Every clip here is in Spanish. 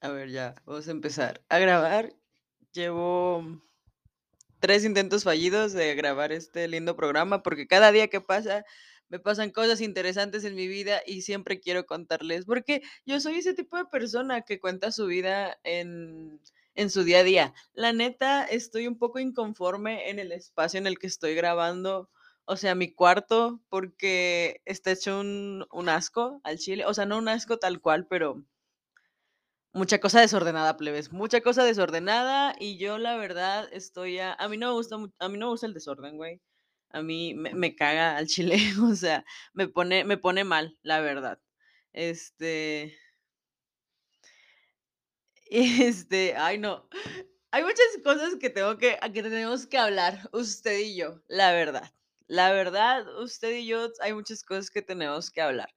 A ver, ya, vamos a empezar a grabar. Llevo 3 intentos fallidos de grabar este lindo programa, porque cada día que pasa me pasan cosas interesantes en mi vida y siempre quiero contarles, porque yo soy ese tipo de persona que cuenta su vida en en su día a día. La neta, estoy un poco inconforme en el espacio en el que estoy grabando, o sea, mi cuarto, porque está hecho un un asco al chile, o sea, no un asco tal cual, pero Mucha cosa desordenada, plebes, mucha cosa desordenada, y yo la verdad estoy a a mí no me gusta a mí no me gusta el desorden, güey. A mí me me caga al chile, o sea, me pone me pone mal, la verdad. Este, este, ay, no. Hay muchas cosas que tengo que que tenemos que hablar, usted y yo, la verdad. La verdad, usted y yo, hay muchas cosas que tenemos que hablar.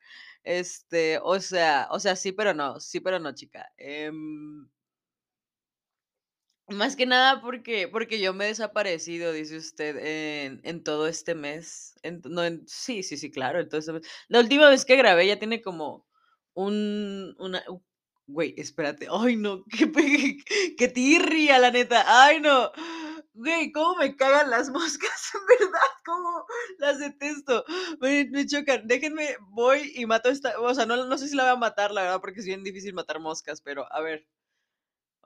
Este, o sea o sea, sí, pero no, sí, pero no, chica. Em Más que nada porque porque yo me he desaparecido, dice usted, en en todo este mes, en no en sí, sí, sí, claro, en todo este mes. La última vez que grabé ya tiene como un una güey, espérate, ay no, qué pe qué tirria, la neta, ay no. Güey, cómo me cagan las moscas, verdad, cómo las detesto, me me chocan. Déjenme, voy y mato esta o sea, no no sé si la voy a matar, la verdad, porque es bien difícil matar moscas, pero a ver,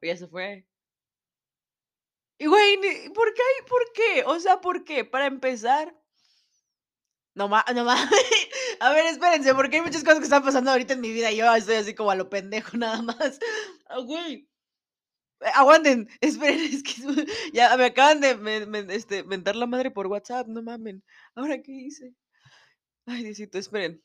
¿o ya se fue? Y güey, ¿por qué hay por qué? O sea, ¿por qué? Para empezar, no ma no mames. A ver, espérense, porque hay muchas cosas que están pasando ahorita en mi vida, y yo estoy así como a lo pendejo nada más. Ah, güey, aguanten, esperen, es que ya me acaban de me, este, mentar la madre por WhatsApp, no mamen. ¿Ahora qué hice? Ay, Diosito, esperen.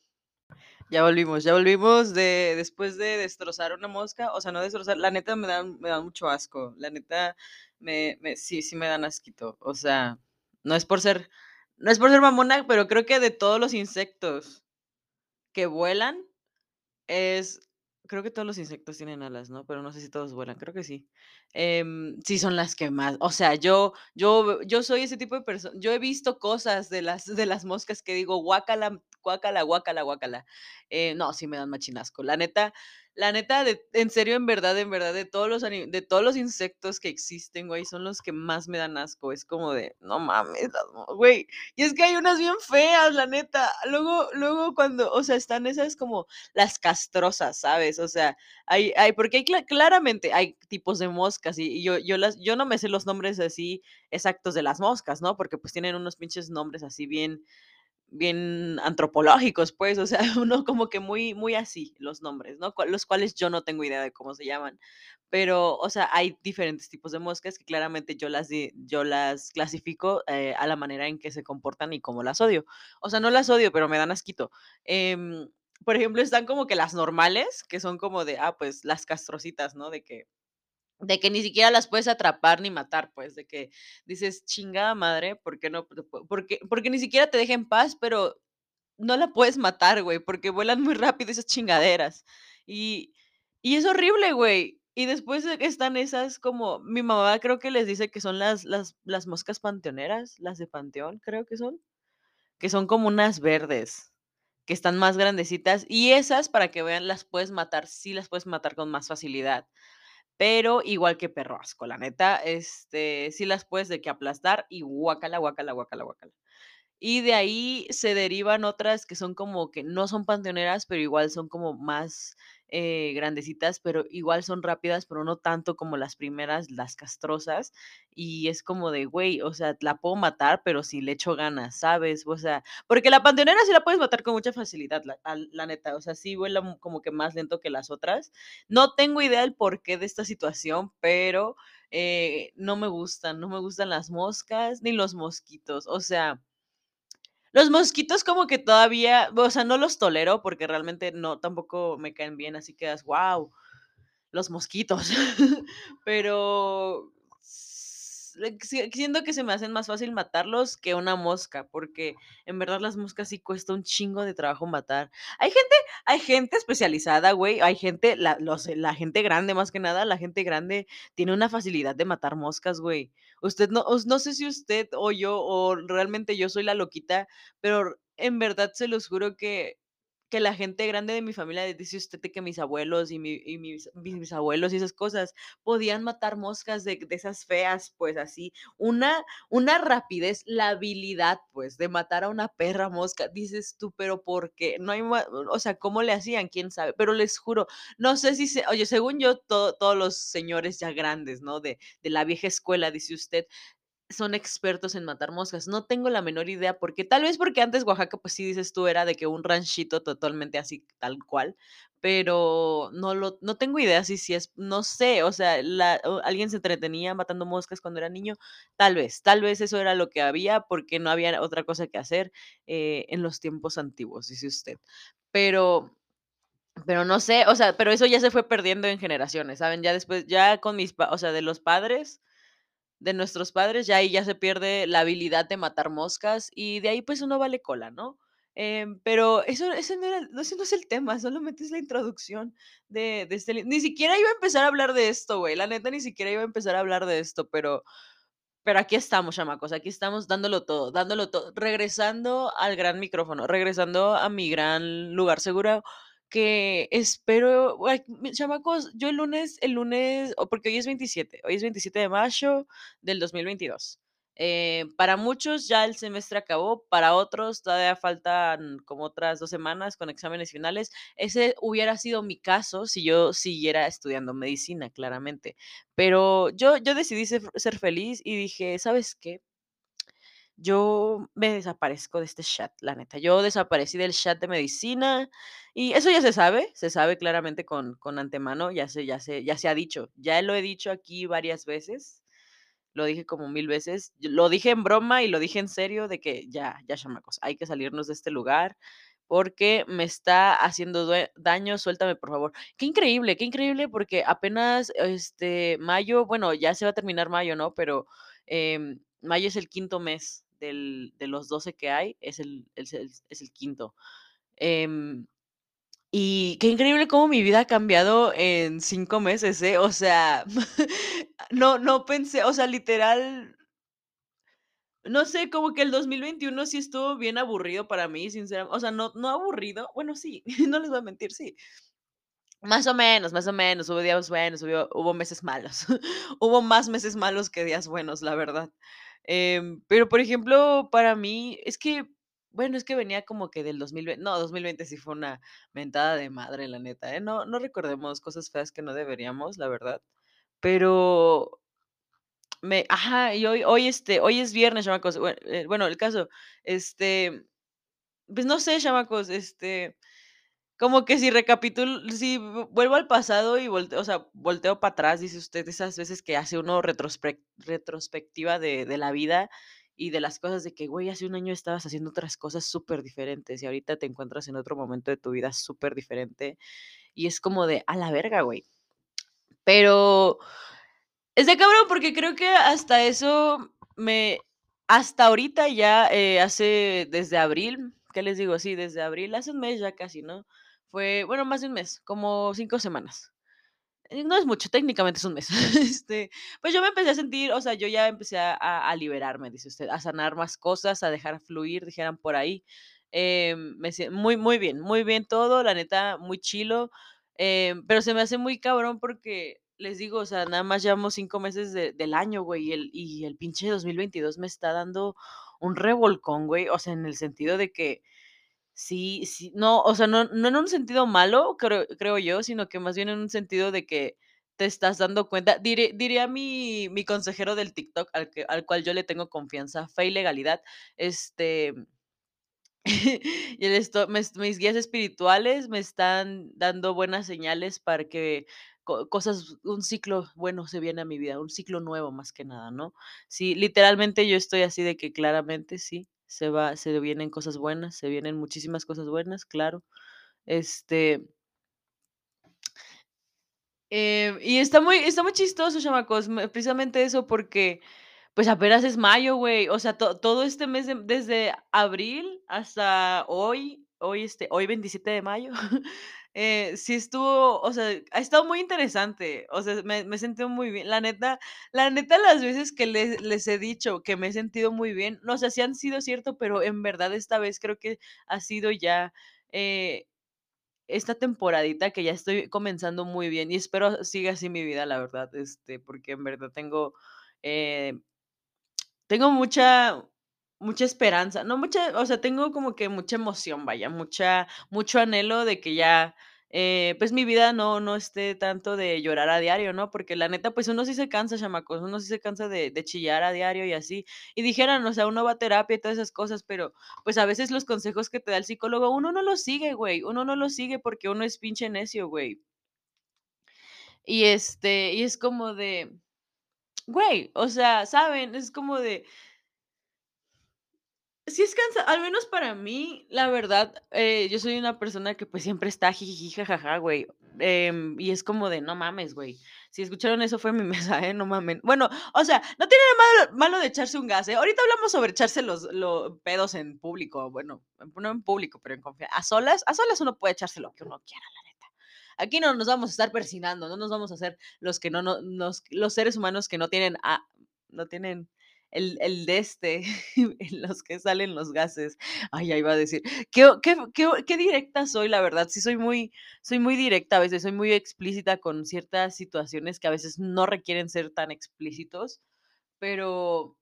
Ya volvimos, ya volvimos de después de destrozar una mosca, o sea, no destrozar, la neta me dan me dan mucho asco, la neta me me sí, sí me dan asquito, o sea, no es por ser no es por ser mamona, pero creo que de todos los insectos que vuelan es creo que todos los insectos tienen alas, ¿no? Pero no sé si todos vuelan, creo que sí. Em, sí son las que más, o sea, yo yo yo soy ese tipo de persona yo he visto cosas de las de las moscas que digo: "Guácala, guácala, guácala, guácala". Eh, no, sí me dan machín asco. La neta la neta, de en serio, en verdad, en verdad, de todos los de todos los insectos que existen, güey, son los que más me dan asco. Es como de: "No mames, las mo", güey, y es que hay unas bien feas, la neta. Luego luego cuando, o sea, están esas como las castrosas, ¿sabes? O sea, hay hay porque hay cla claramente hay tipos de moscas y y yo yo las yo no me sé los nombres así exactos de las moscas, ¿no? Porque, pues, tienen unos pinches nombres así bien bien antropológicos, pues, o sea, uno como que muy muy así los nombres, ¿no? Los cuales yo no tengo idea de cómo se llaman. Pero, o sea, hay diferentes tipos de moscas que claramente yo las yo las clasifico, eh, a la manera en que se comportan y cómo las odio. O sea, no las odio, pero me dan asquito. Em, por ejemplo, están como que las normales, que son como de, ah, pues, las castrocitas, ¿no? De que de que ni siquiera las puedes atrapar ni matar, pues, de que dices: "Chingada madre, ¿por qué no? Por porque porque ni siquiera te deja en paz", pero no la puedes matar, güey, porque vuelan muy rápido esas chingaderas. Y y es horrible, güey. Y después están esas como mi mamá creo que les dice que son las las las moscas panteoneras, las de panteón, creo que son, que son como unas verdes, que están más grandecitas, y esas, para que vean, las puedes matar, sí las puedes matar con más facilidad. Pero igual que perro asco, la neta, este, sí las puedes de que aplastar y guácala, guácala, guácala, guácala. Y de ahí se derivan otras que son como que no son panteoneras, pero igual son como más, eh, grandecitas, pero igual son rápidas, pero no tanto como las primeras, las castrosas. Y es como de, güey, o sea, la puedo matar, pero si le echo ganas, ¿sabes? O sea, porque la panteonera sí la puedes matar con mucha facilidad, la la neta, o sea, sí vuela como que más lento que las otras. No tengo idea del porqué de esta situación, pero, eh, no me gustan, no me gustan las moscas ni los mosquitos, o sea los mosquitos como que todavía, o sea, no los tolero porque realmente no, tampoco me caen bien, así que das, guau, los mosquitos. Pero siento que se me hacen más fácil matarlos que una mosca, porque en verdad las moscas sí cuesta un chingo de trabajo matar. Hay gente hay gente especializada, güey, hay gente, la los la gente grande, más que nada, la gente grande tiene una facilidad de matar moscas, güey. Usted no no sé si usted o yo, o realmente yo soy la loquita, pero en verdad se los juro que que la gente grande de mi familia, dice usted que mis abuelos y mi y mis mis bisabuelos y esas cosas, podían matar moscas de de esas feas, pues, así. Una una rapidez, la habilidad, pues, de matar a una perra mosca. Dices tú: "Pero, ¿por qué?". No hay o sea, ¿cómo le hacían? ¿Quién sabe? Pero les juro, no sé si se oye, según yo, to todos los señores ya grandes, ¿no? De de la vieja escuela, dice usted, son expertos en matar moscas. No tengo la menor idea por qué. Tal vez porque antes Oaxaca, pues sí, dices tú, era de que un ranchito totalmente así, tal cual, pero no lo no tengo idea si si es no sé, o sea, la alguien se entretenía matando moscas cuando era niño, tal vez, tal vez eso era lo que había, porque no había otra cosa que hacer, eh, en los tiempos antiguos, dice usted. Pero pero no sé, o sea, pero eso ya se fue perdiendo en generaciones, ¿saben? Ya después, ya con mis o sea, de los padres de nuestros padres, ya ahí ya se pierde la habilidad de matar moscas, y de ahí, pues, uno vale cola, ¿no? Em, pero eso ese no era ese no es el tema, solamente es la introducción de de este ni siquiera iba a empezar a hablar de esto, güey, la neta ni siquiera iba a empezar a hablar de esto, pero pero aquí estamos, chamacos, aquí estamos dándolo todo, dándolo todo, regresando al gran micrófono, regresando a mi gran lugar seguro, que espero, mis chamacos, yo el lunes el lunes o porque hoy es 27, hoy es 27 de mayo del 2022. Eh, para muchos ya el semestre acabó, para otros todavía faltan como otras 2 semanas con exámenes finales. Ese hubiera sido mi caso si yo siguiera estudiando medicina, claramente. Pero yo yo decidí ser ser feliz y dije: "¿Sabes qué?". Yo me desaparezco de este chat, la neta. Yo desaparecí del chat de medicina, y eso ya se sabe, se sabe claramente con con antemano, ya se ya se ya se ha dicho. Ya lo he dicho aquí varias veces, lo dije como 1000 veces, lo dije en broma y lo dije en serio de que ya ya, chamacos, hay que salirnos de este lugar, porque me está haciendo daño, suéltame, por favor. Qué increíble, qué increíble, porque apenas, este, mayo, bueno, ya se va a terminar mayo, ¿no? Pero, em, mayo es el quinto mes del de los 12 que hay, es el es el es el quinto. Em, y qué increíble cómo mi vida ha cambiado en 5 meses, ¿eh? O sea, no no pensé, o sea, literal no sé, como que el 2021 sí estuvo bien aburrido para mí, sincera o sea, no no aburrido, bueno, sí, no les voy a mentir, sí. Más o menos, más o menos, hubo días buenos, hubo hubo meses malos. Hubo más meses malos que días buenos, la verdad. Em, pero, por ejemplo, para mí, es que, bueno, es que venía como que del 2020 no, 2020 sí fue una mentada de madre, la neta, ¿eh? No no recordemos cosas feas que no deberíamos, la verdad. Pero me ajá, y hoy hoy, este, hoy es viernes, chamacos, bue eh, bueno, el caso, este, pues, no sé, chamacos, este, como que si recapitul si vuelvo al pasado y volteo, o sea, volteo para atrás, dice usted, esas veces que hace uno retrospectiva de de la vida y de las cosas de que, güey, hace un año estabas haciendo otras cosas superdiferentes y ahorita te encuentras en otro momento de tu vida superdiferente, y es como de: "A la verga, güey". Pero está cabrón, porque creo que hasta eso me hasta ahorita ya, eh, hace desde abril, ¿qué les digo? Sí, desde abril, hace un mes ya casi, ¿no? Fue, bueno, más de un mes, como 5 semanas. Eh, no es mucho, técnicamente es un mes. Este, pues, yo me empecé a sentir, o sea, yo ya empecé a liberarme, dice usted, a sanar más cosas, a dejar fluir, dijeran por ahí. Em, me muy muy bien, muy bien todo, la neta, muy chilo, em, pero se me hace muy cabrón porque, les digo, o sea, nada más llevamos 5 meses de del año, güey, y el y el pinche 2022 me está dando un revolcón, güey, o sea, en el sentido de que sí sí no, o sea, no no en un sentido malo, creo creo yo, sino que más bien en un sentido de que te estás dando cuenta, diri diría mi mi consejero del TikTok, al que al cual yo le tengo confianza, fe y legalidad, este, y esto, mes mis guías espirituales me están dando buenas señales para que co cosas un ciclo bueno se viene a mi vida, un ciclo nuevo, más que nada, ¿no? Sí, literalmente yo estoy así de que claramente sí, se va se vienen cosas buenas, se vienen muchísimas cosas buenas, claro. Este Em, y está muy está muy chistoso, chamacos, me precisamente eso, porque, pues, apenas es mayo, güey, o sea, to todo este mes de desde abril hasta hoy hoy, este, hoy 27 de mayo, eh, sí estuvo, o sea, ha estado muy interesante, o sea, me he sentido muy bien. La neta la neta, las veces que les les he dicho que me he sentido muy bien, no sé, sí han sido cierto, pero en verdad esta vez creo que ha sido ya, eh esta temporadita que ya estoy comenzando muy bien y espero siga así mi vida, la verdad, este, porque en verdad tengo, eh tengo mucha mucha esperanza, no mucha, o sea, tengo como que mucha emoción, vaya, mucha mucho anhelo de que ya, eh, pues, mi vida no no esté tanto de llorar a diario, ¿no? Porque la neta, pues, uno sí se cansa, chamacos, uno sí se cansa de de chillar a diario y así. Y dijeran, o sea, uno va a terapia y todas esas cosas, pero, pues, a veces los consejos que te da el psicólogo, uno no los sigue, güey, uno no los sigue porque uno es pinche necio, güey. Y, este, y es como de, güey, o sea, ¿saben? Es como de Sí es cansa al menos para mí, la verdad, eh, yo soy una persona que, pues, siempre está jijiji, jajaja, güey, em, y es como de: "No mames, güey". Si escucharon eso fue mi mesa, ¿eh? No mamen. Bueno, o sea, no tiene nada malo de echarse un gas, ¿eh? Ahorita hablamos sobre echarse los lo pedos en público, bueno, no en público, pero en confia a solas a solas uno puede echarse lo que uno quiera, la neta. Aquí no nos vamos a estar persinando, no nos vamos a hacer los que no no nos los seres humanos que no tienen a no tienen el el de este, en los que salen los gases. Ay, ya iba a decir, qué qué qué directa soy, la verdad, sí soy muy soy muy directa, a veces soy muy explícita con ciertas situaciones que a veces no requieren ser tan explícitos, pero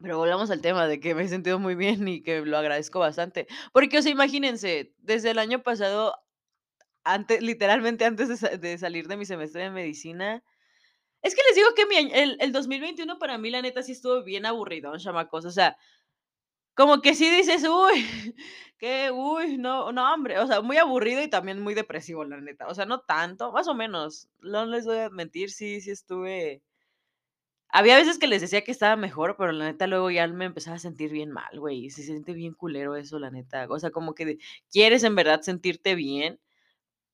pero volvamos al tema de que me he sentido muy bien y que lo agradezco bastante. Porque, o sea, imagínense, desde el año pasado, ante literalmente antes de de salir de mi semestre de medicina es que les digo que mi el el 2021 para mí, la neta, sí estuvo bien aburridón, chamacos, o sea, como que sí dices: "Uy, qué, uy, no, no, hombre", o sea, muy aburrido y también muy depresivo, la neta, o sea, no tanto, más o menos, no les voy a mentir, sí sí estuve había veces que les decía que estaba mejor, pero la neta luego ya me empezaba a sentir bien mal, güey, se siente bien culero eso, la neta, o sea, como que quieres en verdad sentirte bien,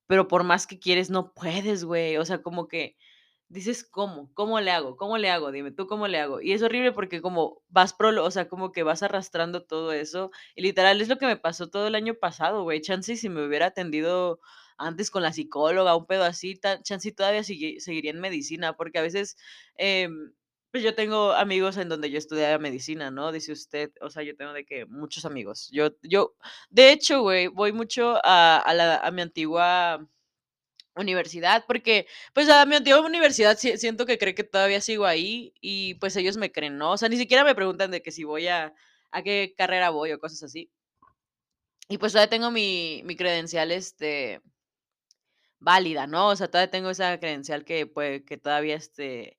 pero por más que quieres, no puedes, güey, o sea, como que dices: "¿Cómo? ¿Cómo le hago? ¿Cómo le hago? Dime, ¿tú cómo le hago?". Y es horrible porque como vas prolo o sea, como que vas arrastrando todo eso, y literal es lo que me pasó todo el año pasado, güey, chance si me hubiera atendido antes con la psicóloga, un pedo así, chance todavía segui seguiría en medicina, porque a veces, em, pues, yo tengo amigos en donde yo estudiaba medicina, ¿no? Dice usted, o sea, yo tengo de que muchos amigos. Yo yo, de hecho, güey, voy mucho a a la a mi antigua universidad, porque, pues, a mi antigua universidad sie siento que cree que todavía sigo ahí y, pues, ellos me creen, ¿no? O sea, ni siquiera me preguntan de que si voy a a qué carrera voy o cosas así. Y, pues, todavía tengo mi mi credencial, este válida, ¿no? O sea, todavía tengo esa credencial que, pue que todavía, este,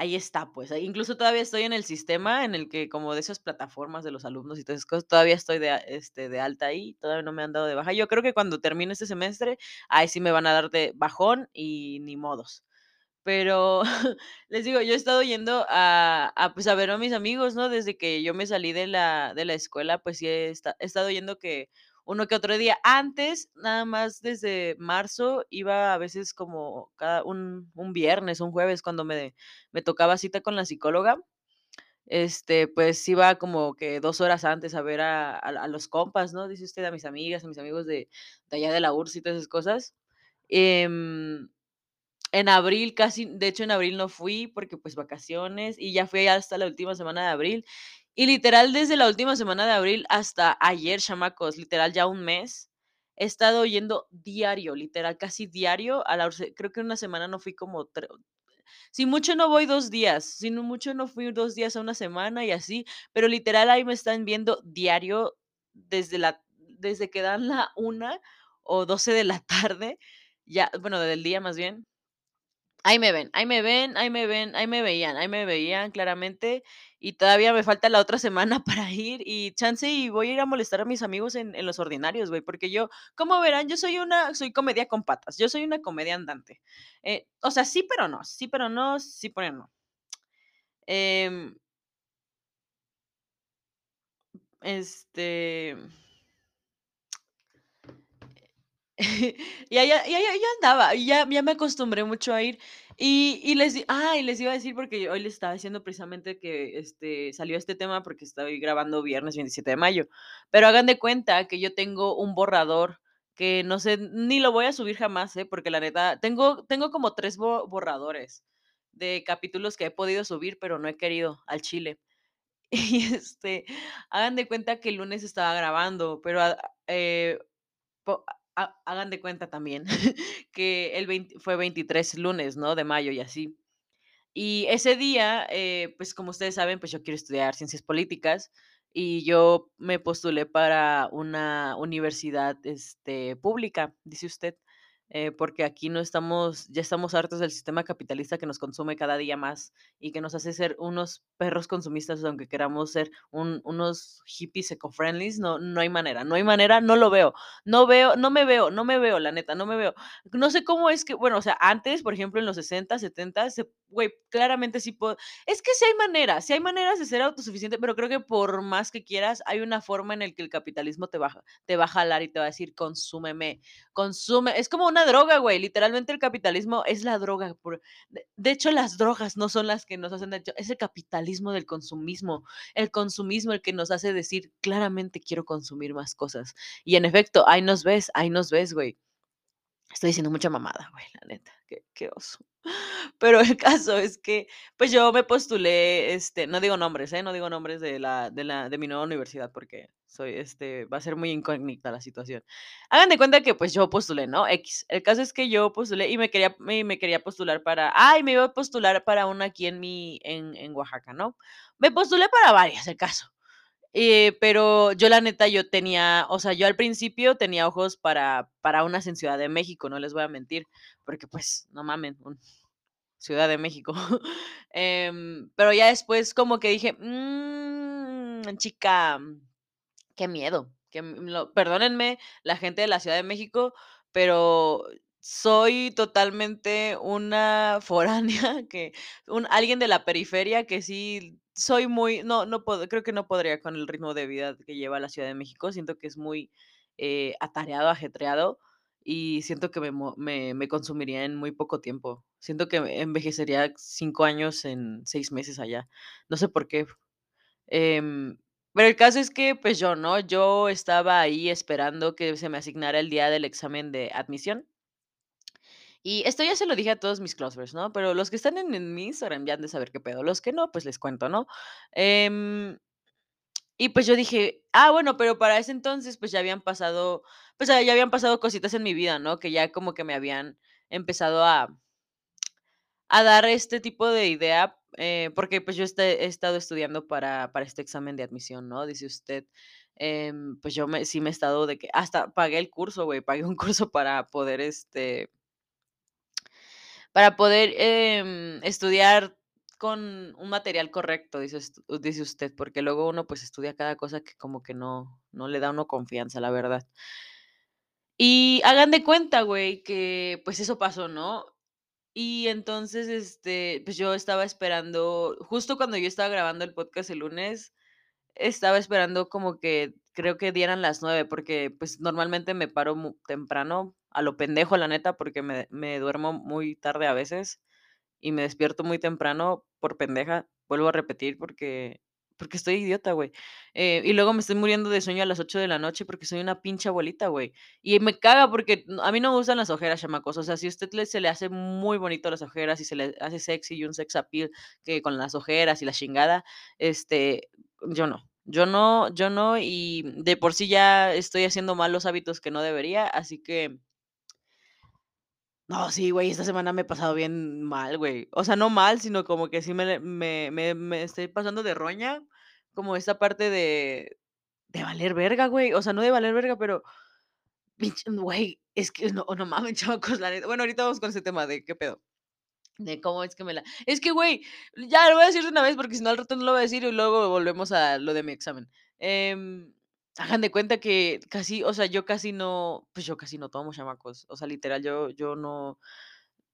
ahí está, pues, incluso todavía estoy en el sistema en el que como de esas plataformas de los alumnos y todas esas cosas, todavía estoy de este, de alta ahí, todavía no me han dado de baja. Yo creo que cuando termine este semestre, ahí sí me van a dar de bajón y ni modos. Pero les digo, yo he estado yendo a a, pues, a ver a mis amigos, ¿no? Desde que yo me salí de la de la escuela, pues, sí he esta he estado yendo que uno que otro día. Antes, nada más desde marzo, iba a veces como cada un un viernes, un jueves, cuando me me tocaba cita con la psicóloga, este, pues, iba como que 2 horas antes a ver a a los compas, ¿no? Dice usted, a mis amigas, a mis amigos de de allá de la URSS y todas esas cosas. Em, en abril casi de hecho, en abril no fui porque, pues, vacaciones, y ya fui hasta la última semana de abril. Y literal, desde la última semana de abril hasta ayer, chamacos, literal, ya un mes, he estado yendo diario, literal, casi diario a la. Creo que una semana no fui como si mucho no voy 2 días, si mucho no fui 2 días a una semana y así, pero literal, ahí me están viendo diario desde la desde que dan la 1 o 12 de la tarde, ya, bueno, del día más bien. Ahí me ven, ahí me ven, ahí me ven, ahí me veían, ahí me veían claramente, y todavía me falta la otra semana para ir, y chance y voy a ir a molestar a mis amigos en en los ordinarios, güey, porque yo, como verán, yo soy una soy comedia con patas, yo soy una comedia andante. Eh, o sea, sí, pero no, sí, pero no, sí, pero no. Em este Y allá y allá ya andaba, y ya ya me acostumbré mucho a ir. Y y les ah, y les iba a decir, porque hoy les estaba diciendo precisamente que, este, salió este tema, porque estoy grabando viernes 27 de mayo. Pero hagan de cuenta que yo tengo un borrador que no sé, ni lo voy a subir jamás, ¿eh? Porque la neta tengo tengo como 3 bo borradores de capítulos que he podido subir, pero no he querido, al chile. Y, este, hagan de cuenta que el lunes estaba grabando, pero, a eh, hagan de cuenta también que el 20 fue 23 lunes, ¿no?, de mayo y así. Y ese día, eh, pues, como ustedes saben, pues, yo quiero estudiar ciencias políticas, y yo me postulé para una universidad, este, pública, dice usted, eh, porque aquí no estamos ya estamos hartos del sistema capitalista que nos consume cada día más, y que nos hace ser unos perros consumistas, aunque queramos ser un unos hippies eco-friendlies, no no hay manera no hay manera, no lo veo. No veo no me veo no me veo, la neta, no me veo. No sé cómo es que bueno, o sea, antes, por ejemplo, en los 60, 70, se güey, claramente sí puedo es que sí hay maneras sí hay maneras de ser autosuficiente, pero creo que por más que quieras, hay una forma en el que el capitalismo te va te va a jalar y te va a decir: "Consúmeme, consume". Es como una droga, güey, literalmente el capitalismo es la droga de de hecho, las drogas no son las que nos hacen daño, es el capitalismo del consumismo, el consumismo el que nos hace decir: "Claramente quiero consumir más cosas". Y en efecto, ahí nos ves ahí nos ves, güey. Estoy diciendo mucha mamada, güey, la neta, qué qué oso. Pero el caso es que, pues, yo me postulé, este, no digo nombres, ¿eh?, no digo nombres de la de la de mi nueva universidad, porque soy, este, va a ser muy incógnita la situación. Hagan de cuenta que, pues, yo postulé, ¿no?, equis. El caso es que yo postulé y me quería y me quería postular para ay, me iba a postular para una aquí en mi en en Oaxaca, ¿no? Me postulé para varias, el caso. Eh, pero yo, la neta, yo tenía, o sea, yo al principio tenía ojos para para unas en Ciudad de México, no les voy a mentir, porque, pues, no mamen, un Ciudad de México. Em, pero ya después como que dije: "Mm, chica, qué miedo", que lo perdónenme la gente de la Ciudad de México, pero soy totalmente una foránea que un alguien de la periferia que sí soy muy no no puedo, creo que no podría con el ritmo de vida que lleva la Ciudad de México. Siento que es muy, eh, atareado, ajetreado, y siento que me me me consumiría en muy poco tiempo. Siento que envejecería 5 años en 6 meses allá. No sé por qué. Em, pero el caso es que, pues, yo, ¿no?, yo estaba ahí esperando que se me asignara el día del examen de admisión. Y esto ya se lo dije a todos mis close friends, ¿no?, pero los que están en en mi Instagram ya han de saber qué pedo, los que no, pues, les cuento, ¿no? Em, y pues yo dije: "Ah, bueno", pero para ese entonces, pues, ya habían pasado, pues, ya habían pasado cositas en mi vida, ¿no?, que ya como que me habían empezado a a dar este tipo de idea, eh, porque, pues, yo este he estado estudiando para para este examen de admisión, ¿no?, dice usted. Em, pues, yo me sí me he estado de que hasta pagué el curso, güey, pagué un curso para poder, este para poder, em, estudiar con un material correcto, dice us dice usted, porque luego uno, pues, estudia cada cosa que como que no no le da a uno confianza, la verdad. Y hagan de cuenta, güey, que, pues, eso pasó, ¿no? Y entonces, este, pues, yo estaba esperando, justo cuando yo estaba grabando el podcast el lunes, estaba esperando como que creo que dieran las 9, porque, pues, normalmente me paro temprano, a lo pendejo, la neta, porque me me duermo muy tarde a veces, y me despierto muy temprano por pendeja, vuelvo a repetir, porque porque estoy idiota, güey. Eh, y luego me estoy muriendo de sueño a las 8 de la noche porque soy una pinche abuelita, güey. Y me caga porque a mí no me gustan las ojeras, chamacos. O sea, si usted le se le hace muy bonito las ojeras y se le hace sexy y un sex appeal que con las ojeras y la chingada, este, yo no yo no yo no, y de por sí ya estoy haciendo malos hábitos que no debería, así que no, sí, güey, esta semana me he pasado bien mal, güey. O sea, no mal, sino como que sí me me me me estoy pasando de roña, como esta parte de de valer verga, güey. O sea, no de valer verga, pero güey, es que no no mames, chamacos, la neta. Bueno, ahorita vamos con ese tema de qué pedo, de cómo es que me la es que, güey, ya lo voy a decir de una vez, porque si no al rato no lo voy a decir y luego volvemos a lo de mi examen. Em, hagan de cuenta que casi, o sea, yo casi no, pues, yo casi no tomo, chamacos. O sea, literal, yo yo no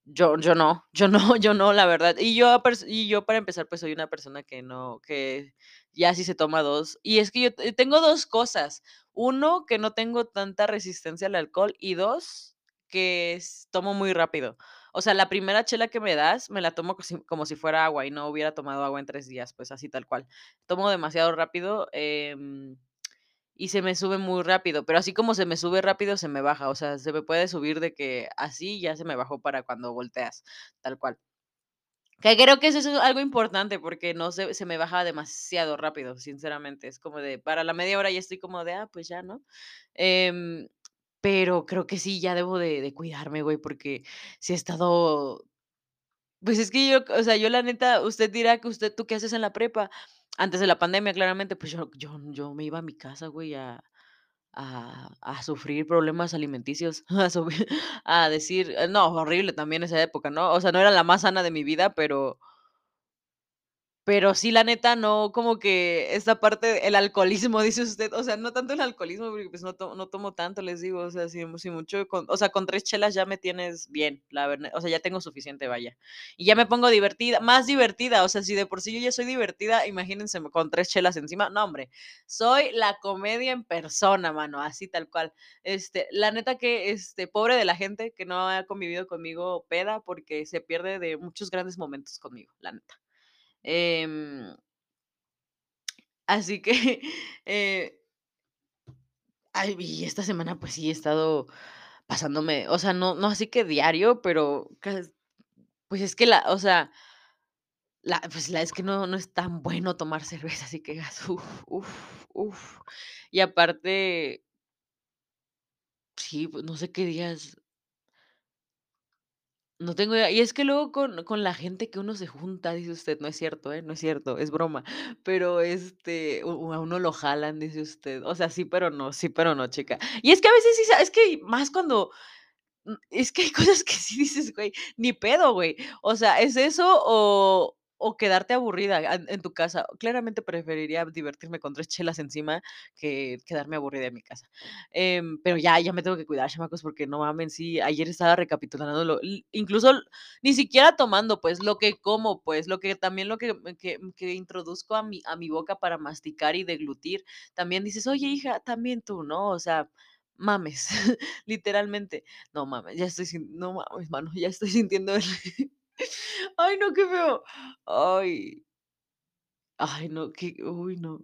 yo yo no yo no yo no, la verdad. Y yo y yo para empezar, pues, soy una persona que no que ya si se toma 2 y es que yo tengo 2 cosas. 1, que no tengo tanta resistencia al alcohol y 2, que tomo muy rápido. O sea, la primera chela que me das, me la tomo como si fuera agua y no hubiera tomado agua en 3 días, pues, así tal cual. Tomo demasiado rápido, em, y se me sube muy rápido, pero así como se me sube rápido, se me baja. O sea, se me puede subir de que así ya se me bajó para cuando volteas, tal cual. Que creo que eso es algo importante, porque no se se me baja demasiado rápido, sinceramente. Es como de para la media hora ya estoy como de: "Ah, pues ya", ¿no? Em, Pero creo que sí, ya debo de de cuidarme, güey, porque sí he estado pues es que yo, o sea, yo la neta, usted dirá que usted, ¿tú qué haces en la prepa? Antes de la pandemia, claramente, pues yo yo yo me iba a mi casa, güey, a a a sufrir problemas alimenticios, a sufrir a decir no, horrible también esa época, ¿no? O sea, no era la más sana de mi vida, pero pero sí, la neta, no, como que esta parte, el alcoholismo, dice usted, o sea, no tanto el alcoholismo, porque, pues, no no tomo tanto, les digo, o sea, si mucho con o sea, con 3 chelas ya me tienes bien, la verdad, o sea, ya tengo suficiente, vaya. Y ya me pongo divertida, más divertida, o sea, si de por sí yo ya soy divertida, imagínense con 3 chelas encima, no, hombre, soy la comedia en persona, mano, así tal cual. Este, la neta que, este, pobre de la gente que no ha convivido conmigo peda, porque se pierde de muchos grandes momentos conmigo, la neta. Em así que, eh ay, y esta semana, pues sí he estado pasándome, o sea, no no así que diario, pero pues es que la o sea la pues la es que no no es tan bueno tomar cerveza, así que digas, uf, uf, uf. Y aparte sí, pues no sé qué días No tengo idea. Y es que luego con con la gente que uno se junta, dice usted, no es cierto, ¿eh? No es cierto, es broma. Pero, este, a uno lo jalan, dice usted. O sea, sí, pero no, sí, pero no, chica. Y es que a veces sí es que más cuando mm, es que hay cosas que sí dices: "Güey, ni pedo, güey". O sea, es eso o o quedarte aburrida en tu casa. Claramente preferiría divertirme con 3 chelas encima que quedarme aburrida en mi casa. Em, pero ya ya me tengo que cuidar, chamacos, porque no mamen, sí, ayer estaba recapitulando lo incluso ni siquiera tomando, pues, lo que como, pues, lo que también lo que que que introduzco a mi a mi boca para masticar y deglutir. También dices: "Oye, hija, también tú", ¿no? O sea, mames, literalmente. No mames, ya estoy no mames, mano, ya estoy sintiendo el Ay, no, qué feo. Ay. Ay, no, qué uy, no.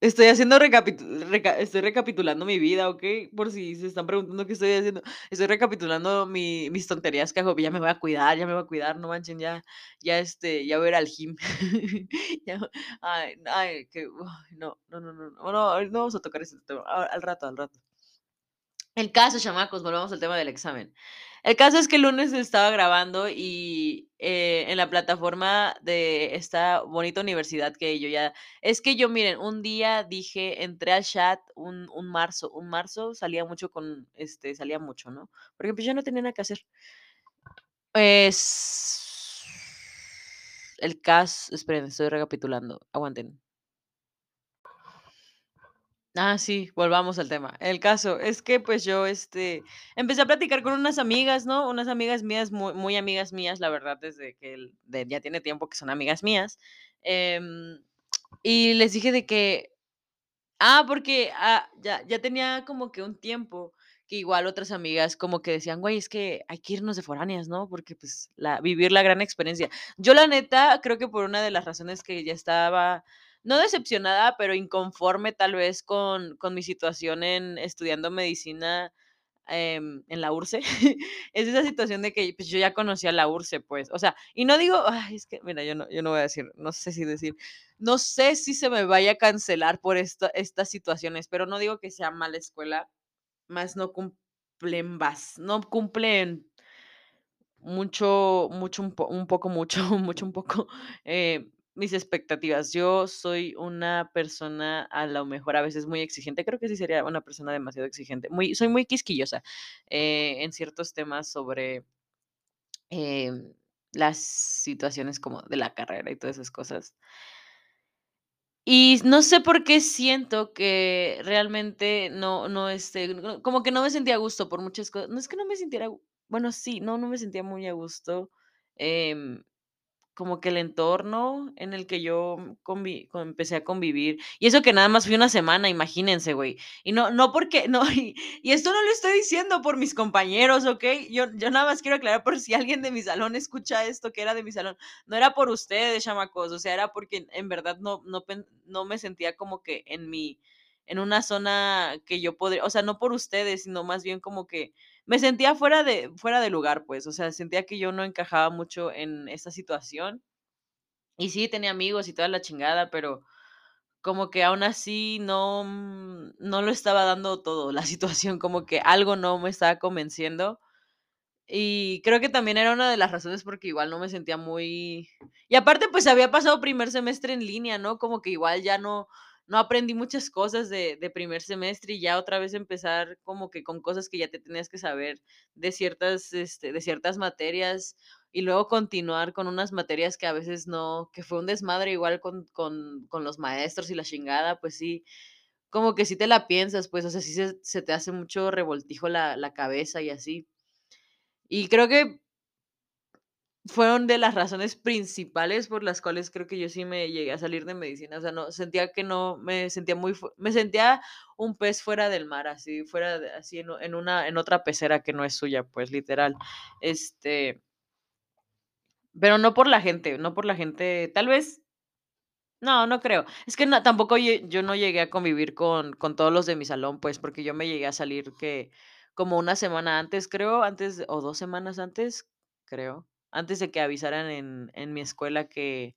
Estoy haciendo recapitu reca estoy recapitulando mi vida, ¿okey? Por si se están preguntando qué estoy haciendo. Estoy recapitulando mi mis tonterías que ya me voy a cuidar, ya me voy a cuidar, no manchen, ya ya, este, ya voy a ir al gym. Ya, ay, ay, que, ay, no, no, no, no, no, no, vamos a tocar ese tema, al rato, al rato. El caso, chamacos, volvamos al tema del examen. El caso es que el lunes estaba grabando y, eh, en la plataforma de esta bonita universidad que yo ya es que yo, miren, un día dije, entré al chat un un marzo un marzo salía mucho con, este, salía mucho, ¿no? Porque, pues, yo no tenía nada que hacer. Es el cas esperen, estoy recapitulando, aguanten. Ah, sí, volvamos al tema. El caso es que, pues, yo, este, empecé a platicar con unas amigas, ¿no? Unas amigas mías, muy muy amigas mías, la verdad, desde que ya tiene tiempo que son amigas mías. Em, y les dije de que ah, porque, ah, ya ya tenía como que un tiempo que igual otras amigas como que decían: "Güey, es que hay que irnos de foráneas, ¿no? Porque, pues, la vivir la gran experiencia". Yo, la neta, creo que por una de las razones que ya estaba, no decepcionada, pero inconforme, tal vez, con con mi situación en estudiando medicina, em, en la URSSE, es esa situación de que, pues, yo ya conocía la URSSE, pues, o sea, y no digo, es que, mira, yo no yo no voy a decir, no sé si decir, no sé si se me vaya a cancelar por esta estas situaciones, pero no digo que sea mala escuela, más no cumplen bas no cumplen mucho mucho, un un poco mucho mucho, un poco, eh, mis expectativas. Yo soy una persona, a lo mejor, a veces muy exigente, creo que sí sería una persona demasiado exigente, muy soy muy quisquillosa, eh, en ciertos temas sobre em, las situaciones como de la carrera y todas esas cosas. Y no sé por qué siento que realmente no no, este, como que no me sentía a gusto por muchas cosas no es que no me sintiera bueno, sí, no, no me sentía muy a gusto, em, como que el entorno en el que yo empecé a convivir, y eso que nada más fui una semana, imagínense, güey. Y no no porque no, y esto no lo estoy diciendo por mis compañeros, ¿okey? Yo yo nada más quiero aclarar por si alguien de mi salón escucha esto, que era de mi salón. No era por ustedes, chamacos, o sea, era porque en verdad no no no me sentía como que en mi en una zona que yo podría o sea, no por ustedes, sino más bien como que me sentía fuera de fuera de lugar, pues, o sea, sentía que yo no encajaba mucho en esa situación. Y sí, tenía amigos y toda la chingada, pero como que aún así no, mm, no lo estaba dando todo la situación, como que algo no me estaba convenciendo. Y creo que también era una de las razones porque igual no me sentía muy y aparte, pues, había pasado primer semestre en línea, ¿no? Como que igual ya no no aprendí muchas cosas de de primer semestre y ya otra vez empezar como que con cosas que ya te tenías que saber de ciertas, este, de ciertas materias, y luego continuar con unas materias que a veces no que fue un desmadre igual con con con los maestros y la chingada, pues sí, como que sí te la piensas, pues, o sea, sí se se te hace mucho revoltijo la la cabeza y así. Y creo que fueron de las razones principales por las cuales creo que yo sí me llegué a salir de medicina, o sea, no sentía que no me sentía muy me sentía un pez fuera del mar, así fuera de así en una en otra pecera que no es suya, pues, literal. Este pero no por la gente, no por la gente, tal vez no, no creo. Es que tampoco lle yo no llegué a convivir con con todos los de mi salón, pues, porque yo me llegué a salir que como una semana antes, creo, antes o 2 semanas antes, creo, antes de que avisaran en en mi escuela que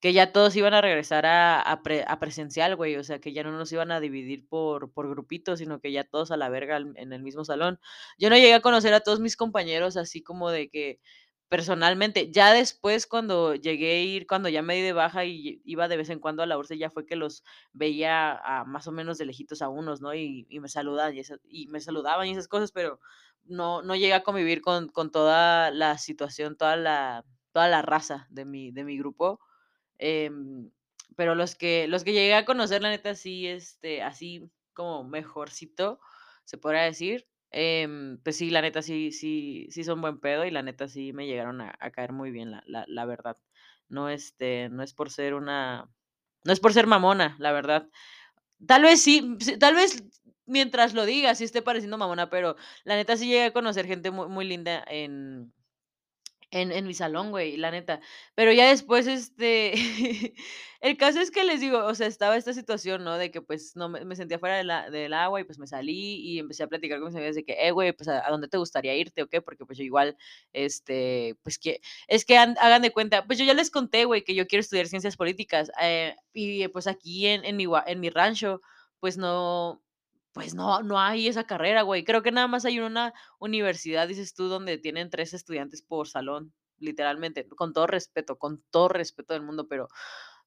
que ya todos iban a regresar a a pre a presencial, güey, o sea, que ya no nos iban a dividir por por grupitos, sino que ya todos a la verga en el mismo salón. Yo no llegué a conocer a todos mis compañeros así como de que Personalmente, ya después cuando llegué a ir, cuando ya me di de baja y iba de vez en cuando a la URSS, ya fue que los veía a más o menos de lejitos a unos, ¿no? Y me esas y me saludaban y esas cosas, pero no no llegué a convivir con con toda la situación, toda la toda la raza de mi de mi grupo. Em, pero los que los que llegué a conocer, la neta, sí, este, así como mejorcito, se podría decir, em, pues sí, la neta, sí sí sí son buen pedo, y la neta, sí me llegaron a a caer muy bien, la la la verdad. No, este, no es por ser una no es por ser mamona, la verdad. Tal vez sí, tal vez mientras lo diga, sí esté pareciendo mamona, pero la neta, sí llegué a conocer gente muy muy linda en en en mi salón, güey, la neta. Pero ya después, este, el caso es que les digo, o sea, estaba esta situación, ¿no? De que, pues, no me sentía fuera del a del agua y, pues, me salí y empecé a platicar con mis amigas de que: "Eh, güey, pues, ¿a dónde te gustaría irte o qué?". Porque, pues, yo igual, este, pues, que es que hagan de cuenta, pues, yo ya les conté, güey, que yo quiero estudiar ciencias políticas, eh, y, pues, aquí en en mi en mi rancho, pues, no pues, no no hay esa carrera, güey. Creo que nada más hay una universidad, dices tú, donde tienen 3 estudiantes por salón, literalmente, con todo respeto, con todo respeto del mundo, pero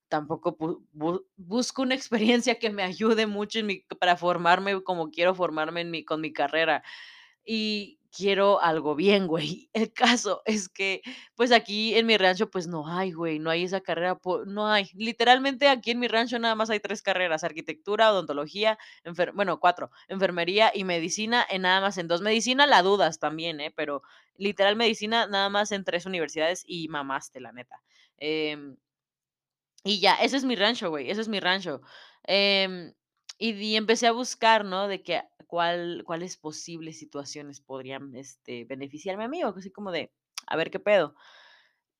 tampoco bu bu busco una experiencia que me ayude mucho en mi para formarme como quiero formarme en con mi carrera y quiero algo bien, güey. El caso es que, pues, aquí en mi rancho, pues, no hay, güey, no hay esa carrera, no hay. Literalmente, aquí en mi rancho nada más hay 3 carreras: arquitectura, odontología, bueno, 4, enfermería y medicina, en nada más en 2. Medicina la dudas también, ¿eh? Pero literal medicina nada más en 3 universidades y mamaste, la neta. Em y ya, ese es mi rancho, güey, ese es mi rancho. Em, y y empecé a buscar, ¿no? De que cuál cuáles posibles situaciones podrían, este, beneficiarme a mí, o así como de, a ver qué pedo.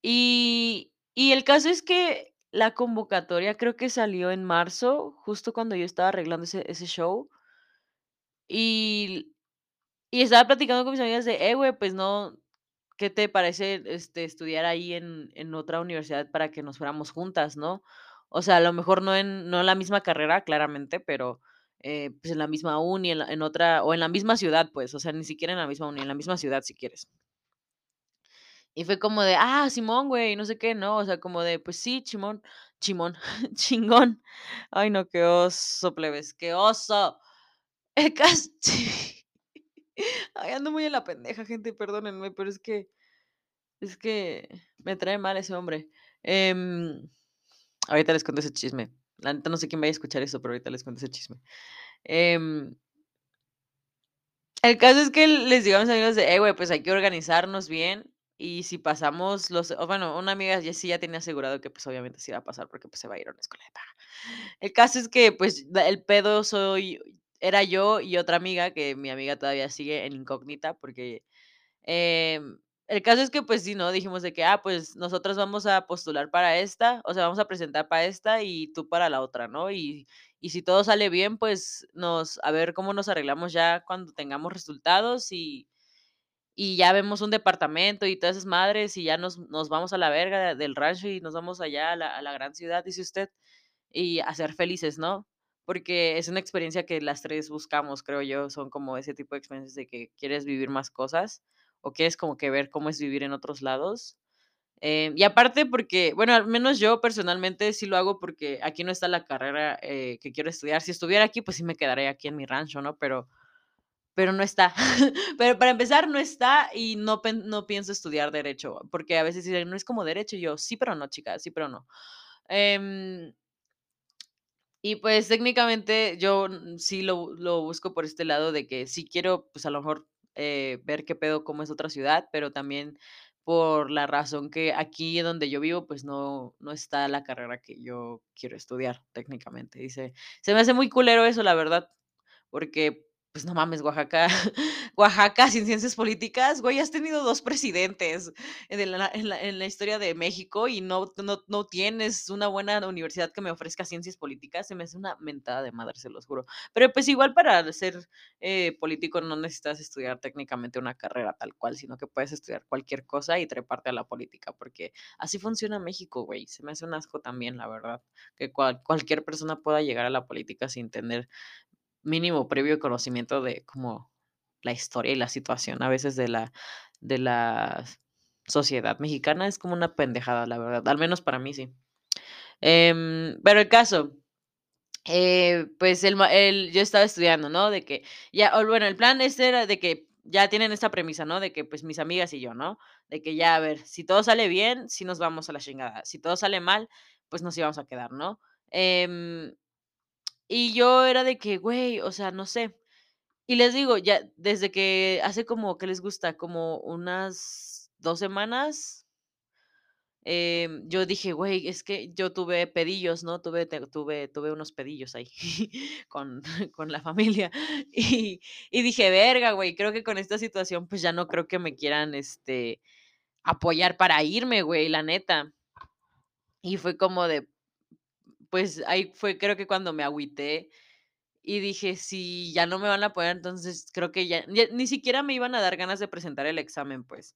Y y el caso es que la convocatoria creo que salió en marzo, justo cuando yo estaba arreglando ese ese show, y y estaba platicando con mis amigas de: "Eh, güey, pues no, ¿qué te parece, este, estudiar ahí en en otra universidad para que nos fuéramos juntas, no? O sea, a lo mejor no en no en la misma carrera, claramente, pero, eh, pues, en la misma uni, en otra o en la misma ciudad, pues, o sea, ni siquiera en la misma uni, en la misma ciudad, si quieres. Y fue como de: "Ah, simón, güey, no sé qué", ¿no? O sea, como de: "Pues sí, chimón, chimón, chingón". Ay, no, qué oso, plebes, qué oso. Ay, ando muy en la pendeja, gente, perdónenme, pero es que Es que me trae mal ese hombre. Em, ahorita les cuento ese chisme. La neta no sé quién vaya a escuchar eso, pero ahorita les cuento ese chisme. Em, el caso es que les digo a mis amigos de: "Eh, güey, pues hay que organizarnos bien, y si pasamos los" o bueno, una amiga ya sí ya tenía asegurado que, pues, obviamente sí iba a pasar porque, pues, se va a ir a una escuela de paga. El caso es que, pues, el pedo soy era yo y otra amiga, que mi amiga todavía sigue en incógnita porque Em, el caso es que, pues sí, ¿no? Dijimos de que, ah, pues nosotros vamos a postular para esta, o sea, vamos a presentar para esta y tú para la otra, ¿no? Y, y si todo sale bien, pues nos, a ver cómo nos arreglamos ya cuando tengamos resultados y, y ya vemos un departamento y todas esas madres y ya nos, nos vamos a la verga de- del rancho y nos vamos allá a la, a la gran ciudad, dice usted, y a ser felices, ¿no? porque es una experiencia que las 3 buscamos, creo yo, son como ese tipo de experiencias de que quieres vivir más cosas, o quieres como que ver cómo es vivir en otros lados. Em, y aparte porque, bueno, al menos yo personalmente sí lo hago porque aquí no está la carrera, eh, que quiero estudiar. Si estuviera aquí, pues sí me quedaría aquí en mi rancho, ¿no? Pero pero no está. Pero para empezar, no está y no no pienso estudiar derecho, porque a veces dicen: "No es como derecho", y yo: "Sí, pero no, chica, sí, pero no". Em y pues, técnicamente, yo, sí lo lo busco por este lado de que sí quiero, pues, a lo mejor, eh, ver qué pedo, cómo es otra ciudad, pero también por la razón que aquí donde yo vivo, pues, no no está la carrera que yo quiero estudiar, técnicamente. Y se se me hace muy culero eso, la verdad, porque, pues, no mames, Oaxaca Oaxaca sin ciencias políticas, güey, has tenido 2 presidentes en la en la en la historia de México y no no no tienes una buena universidad que me ofrezca ciencias políticas, se me hace una mentada de madre, se los juro. Pero, pues, igual para ser, eh, político no necesitas estudiar técnicamente una carrera tal cual, sino que puedes estudiar cualquier cosa y treparte a la política, porque así funciona México, güey. Se me hace un asco también, la verdad, que cual cualquier persona pueda llegar a la política sin tener mínimo previo conocimiento de como la historia y la situación a veces de la de la sociedad mexicana, es como una pendejada, la verdad, al menos para mí sí. Em, pero el caso, eh, pues, el el yo estaba estudiando, ¿no? De que ya o bueno, el plan este era de que ya tienen esta premisa, ¿no? De que, pues, mis amigas y yo, ¿no? De que ya, a ver, si todo sale bien, sí nos vamos a la chingada, si todo sale mal, pues, nos íbamos a quedar, ¿no? Em, y yo era de que, güey, o sea, no sé. Y les digo, ya desde que hace como, ¿qué les gusta? Como unas 2 semanas em, yo dije: "Güey, es que yo tuve pedillos", ¿no? Tuve tuve tuve unos pedillos ahí con con la familia. Y y dije: "Verga, güey, creo que con esta situación, pues, ya no creo que me quieran, este, apoyar para irme, güey, la neta". Y fue como de pues, ahí fue creo que cuando me agüité y dije: "Si ya no me van a apoyar, entonces creo que ya", ya ni siquiera me iban a dar ganas de presentar el examen, pues.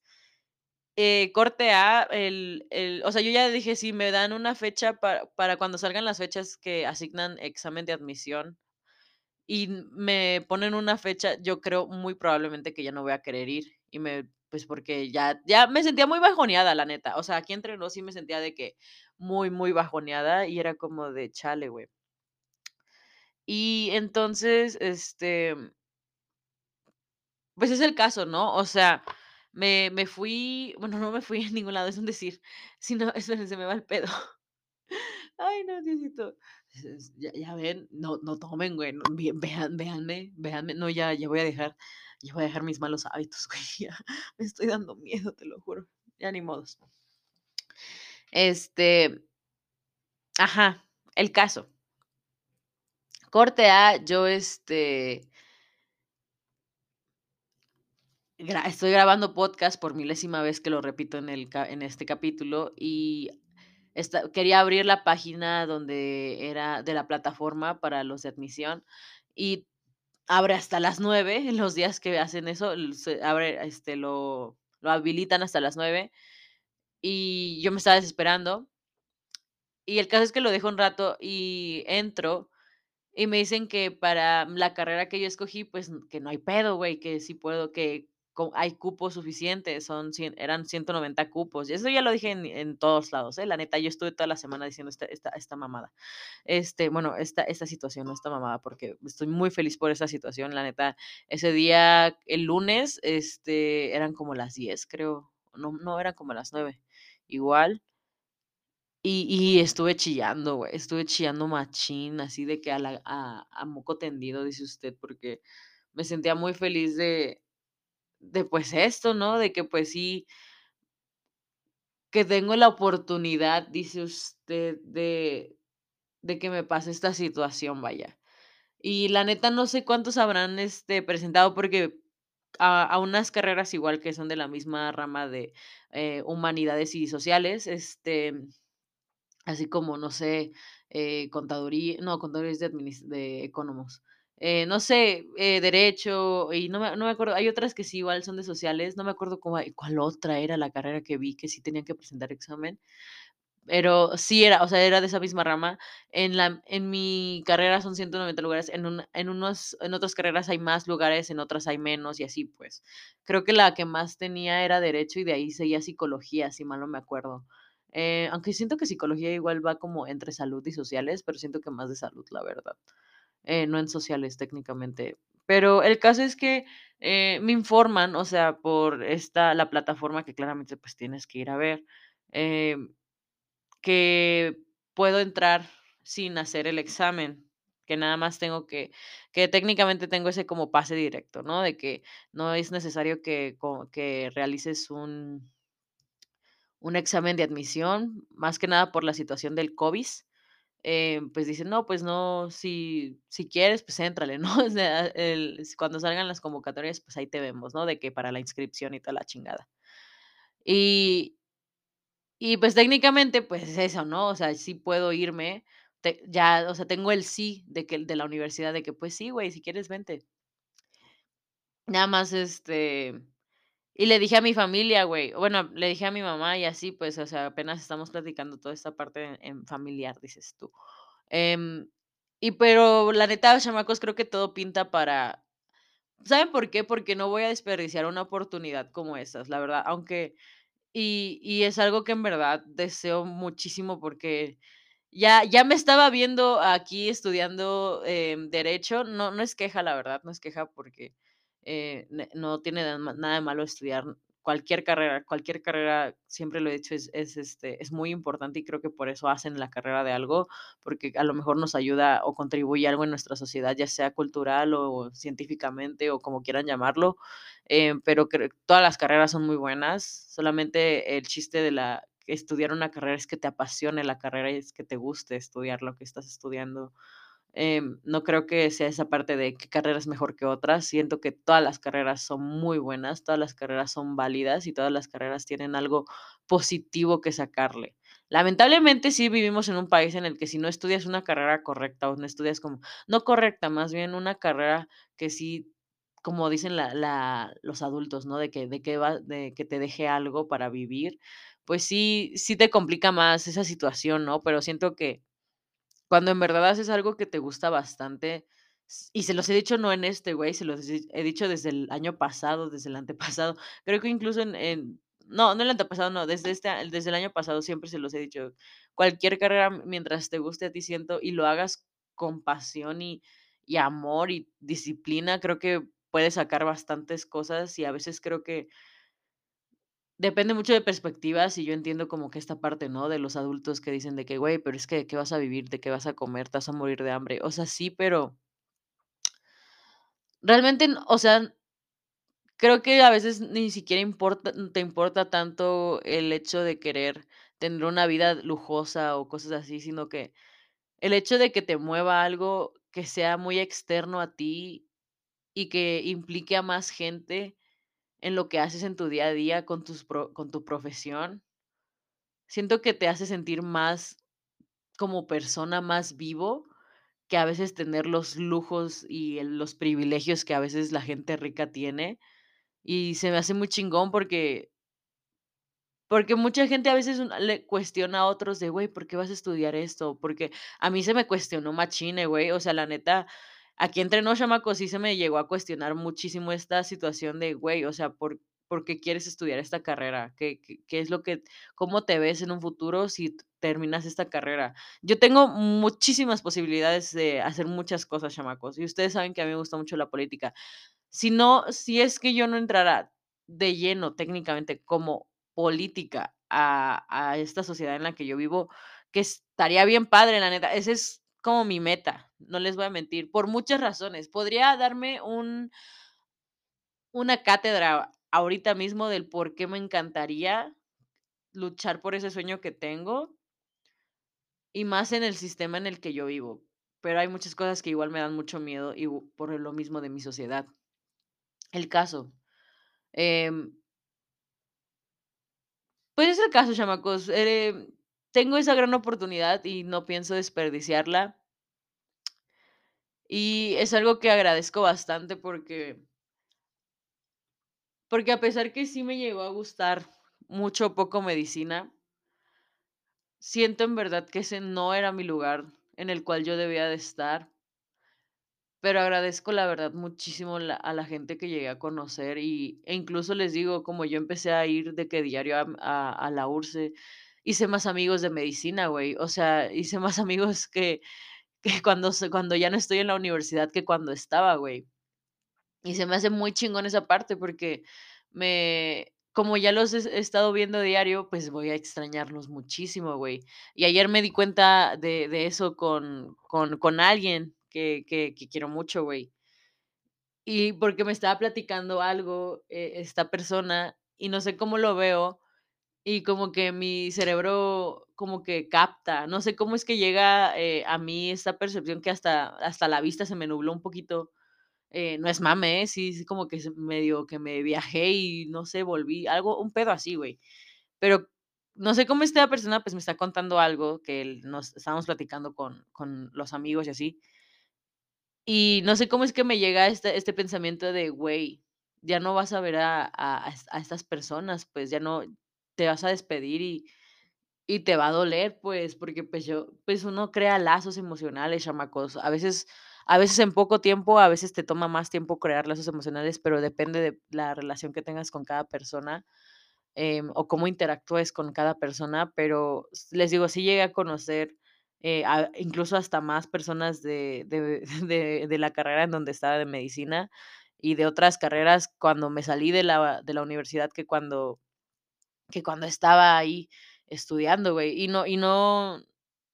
Eh, corte A, el el o sea, yo ya dije: "Si me dan una fecha para para cuando salgan las fechas que asignan examen de admisión y me ponen una fecha, yo creo muy probablemente que ya no voy a querer ir", y me pues, porque ya ya me sentía muy bajoneada, la neta. O sea, aquí entre nos sí me sentía de que muy, muy bajoneada y era como de chale, güey. Y entonces, este pues es el caso, ¿no? O sea, me me fui, bueno, no me fui a ningún lado, es un decir, sino esperen, se me va el pedo. Ay, no, Diosito. Ya ya ven, no no tomen, güey, vean véanme véanme, no, ya ya voy a dejar ya voy a dejar mis malos hábitos, güey, ya me estoy dando miedo, te lo juro, ya ni modos. Este ajá, el caso. Corte A, yo, este estoy grabando podcast por milésima vez que lo repito en el en este capítulo, y esta quería abrir la página donde era de la plataforma para los de admisión, y abre hasta las 9 en los días que hacen eso, se abre, este, lo lo habilitan hasta las 9, y yo me estaba desesperando. Y el caso es que lo dejo un rato y entro, y me dicen que para la carrera que yo escogí, pues, que no hay pedo, güey, que sí puedo, que hay cupos suficientes, son eran 190 cupos. Y eso ya lo dije en todos lados, ¿eh? La neta, yo estuve toda la semana diciendo esta esta esta mamada. Este, bueno, esta esta situación, no esta mamada, porque estoy muy feliz por esa situación, la neta. Ese día, el lunes, este, eran como las 10, creo. No, no, eran como las 9, igual. Y y estuve chillando, güey, estuve chillando machín, así de que a la a a moco tendido, dice usted, porque me sentía muy feliz de de, pues, esto, ¿no? De que, pues, sí que tengo la oportunidad, dice usted, de de que me pase esta situación, vaya. Y la neta, no sé cuántos habrán, este, presentado, porque a a unas carreras igual que son de la misma rama de, eh, humanidades y sociales, este, así como, no sé, eh, contaduría no, contaduría de de ecónomos. Eh, no sé, derecho, y no me no me acuerdo, hay otras que sí igual son de sociales, no me acuerdo cómo cuál otra era la carrera que vi que sí tenían que presentar examen. Pero sí era, o sea, era de esa misma rama. En la en mi carrera son 190 lugares, en un en unos en otras carreras hay más lugares, en otras hay menos y así, pues. Creo que la que más tenía era derecho y de ahí seguía psicología, si mal no me acuerdo. Eh, aunque siento que psicología igual va como entre salud y sociales, pero siento que más de salud, la verdad. Eh, no en sociales técnicamente. Pero el caso es que, eh, me informan, o sea, por esta la plataforma que claramente, pues, tienes que ir a ver, que puedo entrar sin hacer el examen, que nada más tengo que que técnicamente tengo ese como pase directo, ¿no? De que no es necesario que que realices un un examen de admisión, más que nada por la situación del covis, eh, pues dicen: "No, pues no, si si quieres, pues éntrale", ¿no? O sea, el cuando salgan las convocatorias, pues ahí te vemos, ¿no? De que para la inscripción y toda la chingada. Y y pues técnicamente, pues es eso, ¿no? O sea, sí puedo irme, te ya, o sea, tengo el sí de que de la universidad de que: "Pues sí, güey, si quieres, vente". Nada más, este, y le dije a mi familia, güey, bueno, le dije a mi mamá y así, pues, o sea, apenas estamos platicando toda esta parte en en familiar, dices tú. Em, y pero la neta, chamacos, creo que todo pinta para ¿saben por qué? Porque no voy a desperdiciar una oportunidad como esas, la verdad, aunque y y es algo que en verdad deseo muchísimo porque ya ya me estaba viendo aquí estudiando, em, derecho, no no es queja, la verdad, no es queja porque, eh, no tiene nada de malo estudiar cualquier carrera cualquier carrera, siempre lo he dicho, es es, este, es muy importante y creo que por eso hacen la carrera de algo, porque a lo mejor nos ayuda o contribuye algo en nuestra sociedad, ya sea cultural o científicamente o como quieran llamarlo, em, pero todas las carreras son muy buenas, solamente el chiste de la estudiar una carrera es que te apasione la carrera y es que te guste estudiar lo que estás estudiando. Em, no creo que sea esa parte de qué carrera es mejor que otra, siento que todas las carreras son muy buenas, todas las carreras son válidas y todas las carreras tienen algo positivo que sacarle. Lamentablemente, sí vivimos en un país en el que si no estudias una carrera correcta o no estudias como no correcta, más bien una carrera que sí, como dicen la la los adultos, ¿no? De que de va de que te deje algo para vivir, pues sí sí te complica más esa situación, ¿no? Pero siento que cuando en verdad haces algo que te gusta bastante, y se los he dicho no en este, güey, se los he dicho desde el año pasado, desde el antepasado, creo que incluso en en no, no el antepasado, no, desde este desde el año pasado siempre se los he dicho, cualquier carrera mientras te guste a ti, siento, y lo hagas con pasión y y amor y disciplina, creo que puedes sacar bastantes cosas y a veces creo que Depende mucho de perspectivas, y yo entiendo como que esta parte, ¿no? De los adultos que dicen de que: "Güey, pero es que, ¿de qué vas a vivir? ¿De qué vas a comer? Te vas a morir de hambre". O sea, sí, pero realmente, o sea, creo que a veces ni siquiera importa te importa tanto el hecho de querer tener una vida lujosa o cosas así, sino que el hecho de que te mueva algo que sea muy externo a ti y que implique a más gente en lo que haces en tu día a día con tus con tu profesión siento que te hace sentir más como persona, más vivo, que a veces tener los lujos y los privilegios que a veces la gente rica tiene, y se me hace muy chingón porque porque mucha gente a veces le cuestiona a otros de: "Güey, ¿por qué vas a estudiar esto?". Porque a mí se me cuestionó machín, eh, güey, o sea, la neta, aquí entre nos, chamacos, sí se me llegó a cuestionar muchísimo esta situación de: "Güey, o sea, ¿por por qué quieres estudiar esta carrera? ¿Qué qué es lo que cómo te ves en un futuro si terminas esta carrera?". Yo tengo muchísimas posibilidades de hacer muchas cosas, chamacos, y ustedes saben que a mí me gusta mucho la política. Si no si es que yo no entrara de lleno, técnicamente, como política a a esta sociedad en la que yo vivo, que estaría bien padre, la neta. Ese es como mi meta, no les voy a mentir, por muchas razones. Podría darme un una cátedra ahorita mismo del por qué me encantaría luchar por ese sueño que tengo y más en el sistema en el que yo vivo, pero hay muchas cosas que igual me dan mucho miedo, y por lo mismo de mi sociedad. El caso, em pues es el caso, chamacos, em, tengo esa gran oportunidad y no pienso desperdiciarla. Y es algo que agradezco bastante porque porque a pesar que sí me llegó a gustar mucho poco medicina siento en verdad que ese no era mi lugar en el cual yo debía de estar. Pero agradezco, la verdad, muchísimo a la gente que llegué a conocer, y e incluso les digo, como yo empecé a ir de que diario a a a la URSSE, hice más amigos de medicina, güey. O sea, hice más amigos que que cuando cuando ya no estoy en la universidad que cuando estaba, güey. Y se me hace muy chingón esa parte porque me como ya los he estado viendo diario, pues voy a extrañarlos muchísimo, güey. Y ayer me di cuenta de de eso con con con alguien que que quiero mucho, güey. Y porque me estaba platicando algo, e esta persona, y no sé cómo lo veo, y como que mi cerebro como que capta, no sé cómo es que llega, eh, a mí esta percepción que hasta hasta la vista se me nubló un poquito, eh, no es mame, ¿eh? Sí, sí, como que medio que me viajé y no sé, volví, algo, un pedo así, güey. Pero no sé cómo esta persona, pues, me está contando algo que nos estábamos platicando con con los amigos y así. Y no sé cómo es que me llega este este pensamiento de: "Güey, ya no vas a ver a a a estas personas, pues, ya no te vas a despedir y y te va a doler", pues, porque, pues, yo pues, uno crea lazos emocionales, chamacos. A veces a veces en poco tiempo, a veces te toma más tiempo crear lazos emocionales, pero depende de la relación que tengas con cada persona, em, o cómo interactúes con cada persona, pero les digo, sí llegué a conocer, eh, a incluso hasta más personas de de de de la carrera en donde estaba de medicina, y de otras carreras cuando me salí de la de la universidad que cuando que cuando estaba ahí estudiando, güey. Y no y no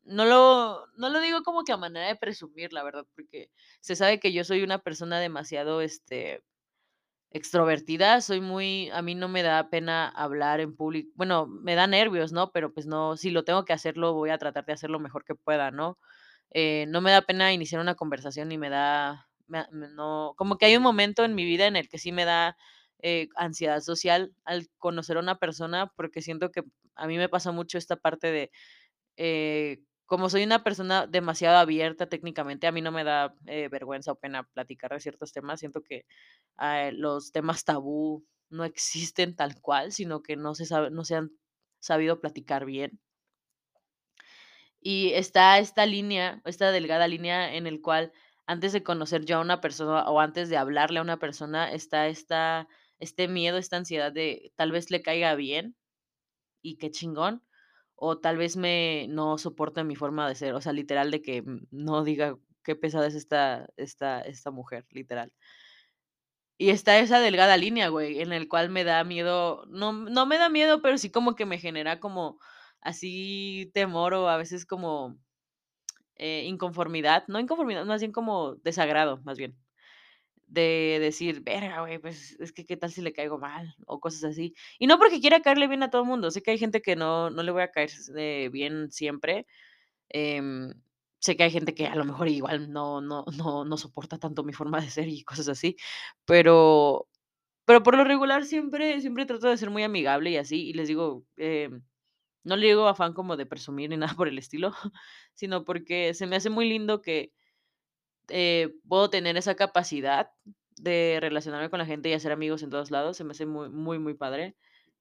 no lo no lo digo como que a manera de presumir, la verdad, porque se sabe que yo soy una persona demasiado, este, extrovertida, soy muy a mí no me da pena hablar en público bueno, me da nervios, ¿no? Pero, pues, no, si lo tengo que hacerlo, voy a tratar de hacer lo mejor que pueda, ¿no? Eh, no me da pena iniciar una conversación y me da no como que hay un momento en mi vida en el que sí me da, eh, ansiedad social al conocer a una persona, porque siento que a mí me pasa mucho esta parte de, eh, como soy una persona demasiado abierta técnicamente, a mí no me da, eh, vergüenza o pena platicar de ciertos temas. Siento que, ah, los temas tabú no existen tal cual, sino que no se no se han sabido platicar bien. Y está esta línea, esta delgada línea en el cual antes de conocer yo a una persona o antes de hablarle a una persona, está esta este miedo, esta ansiedad de tal vez le caiga bien y qué chingón, o tal vez me no soporte mi forma de ser, o sea, literal de que, mm, no diga qué pesada es esta esta esta mujer, literal. Y está esa delgada línea, güey, en el cual me da miedo, no no me da miedo, pero sí como que me genera como así temor o a veces como, eh, inconformidad, no inconformidad, más bien como desagrado, más bien, de decir: "Verga, güey, pues, es que, ¿qué tal si le caigo mal?", o cosas así. Y no porque quiera caerle bien a todo mundo, sé que hay gente que no no le voy a caer eh, bien siempre, em, sé que hay gente que a lo mejor igual no no no no soporta tanto mi forma de ser y cosas así, pero pero por lo regular siempre siempre trato de ser muy amigable y así, y les digo, em, no le digo afán como de presumir ni nada por el estilo, sino porque se me hace muy lindo que, eh, puedo tener esa capacidad de relacionarme con la gente y hacer amigos en todos lados, se me hace muy muy muy padre.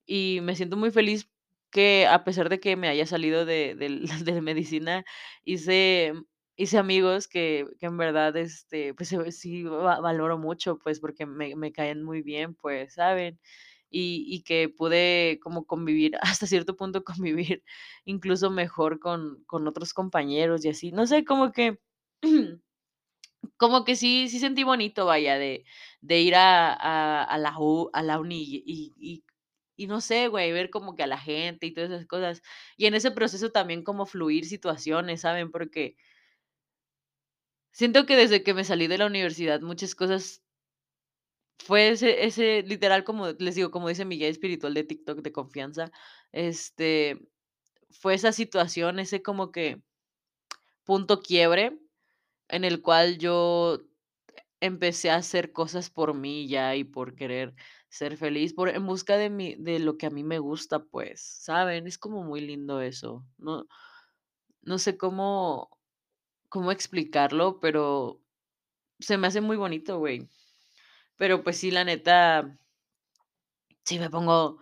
Y me siento muy feliz que, a pesar de que me haya salido de del de medicina, hice hice amigos que que en verdad, este, pues, se sí va valoro mucho, pues, porque me me caen muy bien, pues, ¿saben? Y y que pude como convivir, hasta cierto punto convivir incluso mejor con con otros compañeros y así. No sé, como que como que sí sí sentí bonito, vaya, de de ir a a la a la uni y y y no sé, güey, ver como que a la gente y todas esas cosas. Y en ese proceso también como fluir situaciones, ¿saben? Porque siento que desde que me salí de la universidad muchas cosas fue ese ese literal, como les digo, como dice mi guía espiritual de TikTok de confianza, este, fue esa situación, ese como que punto quiebre en el cual yo empecé a hacer cosas por mí ya y por querer ser feliz, por en busca de mi de lo que a mí me gusta, pues, ¿saben? Es como muy lindo eso. No no sé cómo cómo explicarlo, pero se me hace muy bonito, güey. Pero, pues sí, la neta sí me pongo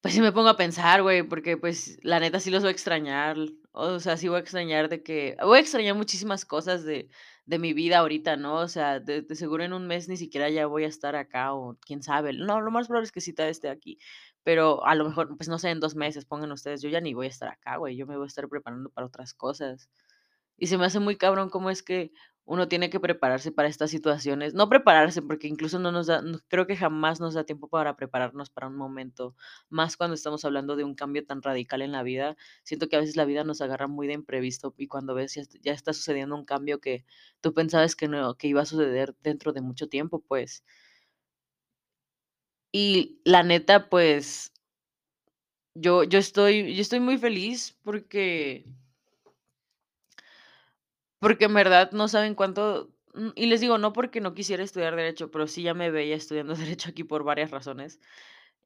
Pues sí me pongo a pensar, güey, porque, pues, la neta sí los voy a extrañar, o sea, sí voy a extrañar de que voy a extrañar muchísimas cosas de de mi vida ahorita, ¿no? O sea, de seguro en un mes ni siquiera ya voy a estar acá o quién sabe. No, lo más probable es que sí todavía esté aquí, pero a lo mejor, pues, no sé, en 2 meses, pongan ustedes, yo ya ni voy a estar acá, güey, yo me voy a estar preparando para otras cosas. Y se me hace muy cabrón cómo es que uno tiene que prepararse para estas situaciones. No prepararse, porque incluso no nos da, creo que jamás nos da tiempo para prepararnos para un momento, más cuando estamos hablando de un cambio tan radical en la vida. Siento que a veces la vida nos agarra muy de imprevisto y cuando ves ya, ya está sucediendo un cambio que tú pensabas que no, que iba a suceder dentro de mucho tiempo, pues. Y la neta, pues, yo, yo estoy, yo estoy muy feliz porque Porque en verdad no saben cuánto mm, y les digo, no porque no quisiera estudiar derecho, pero sí ya me veía estudiando derecho aquí por varias razones.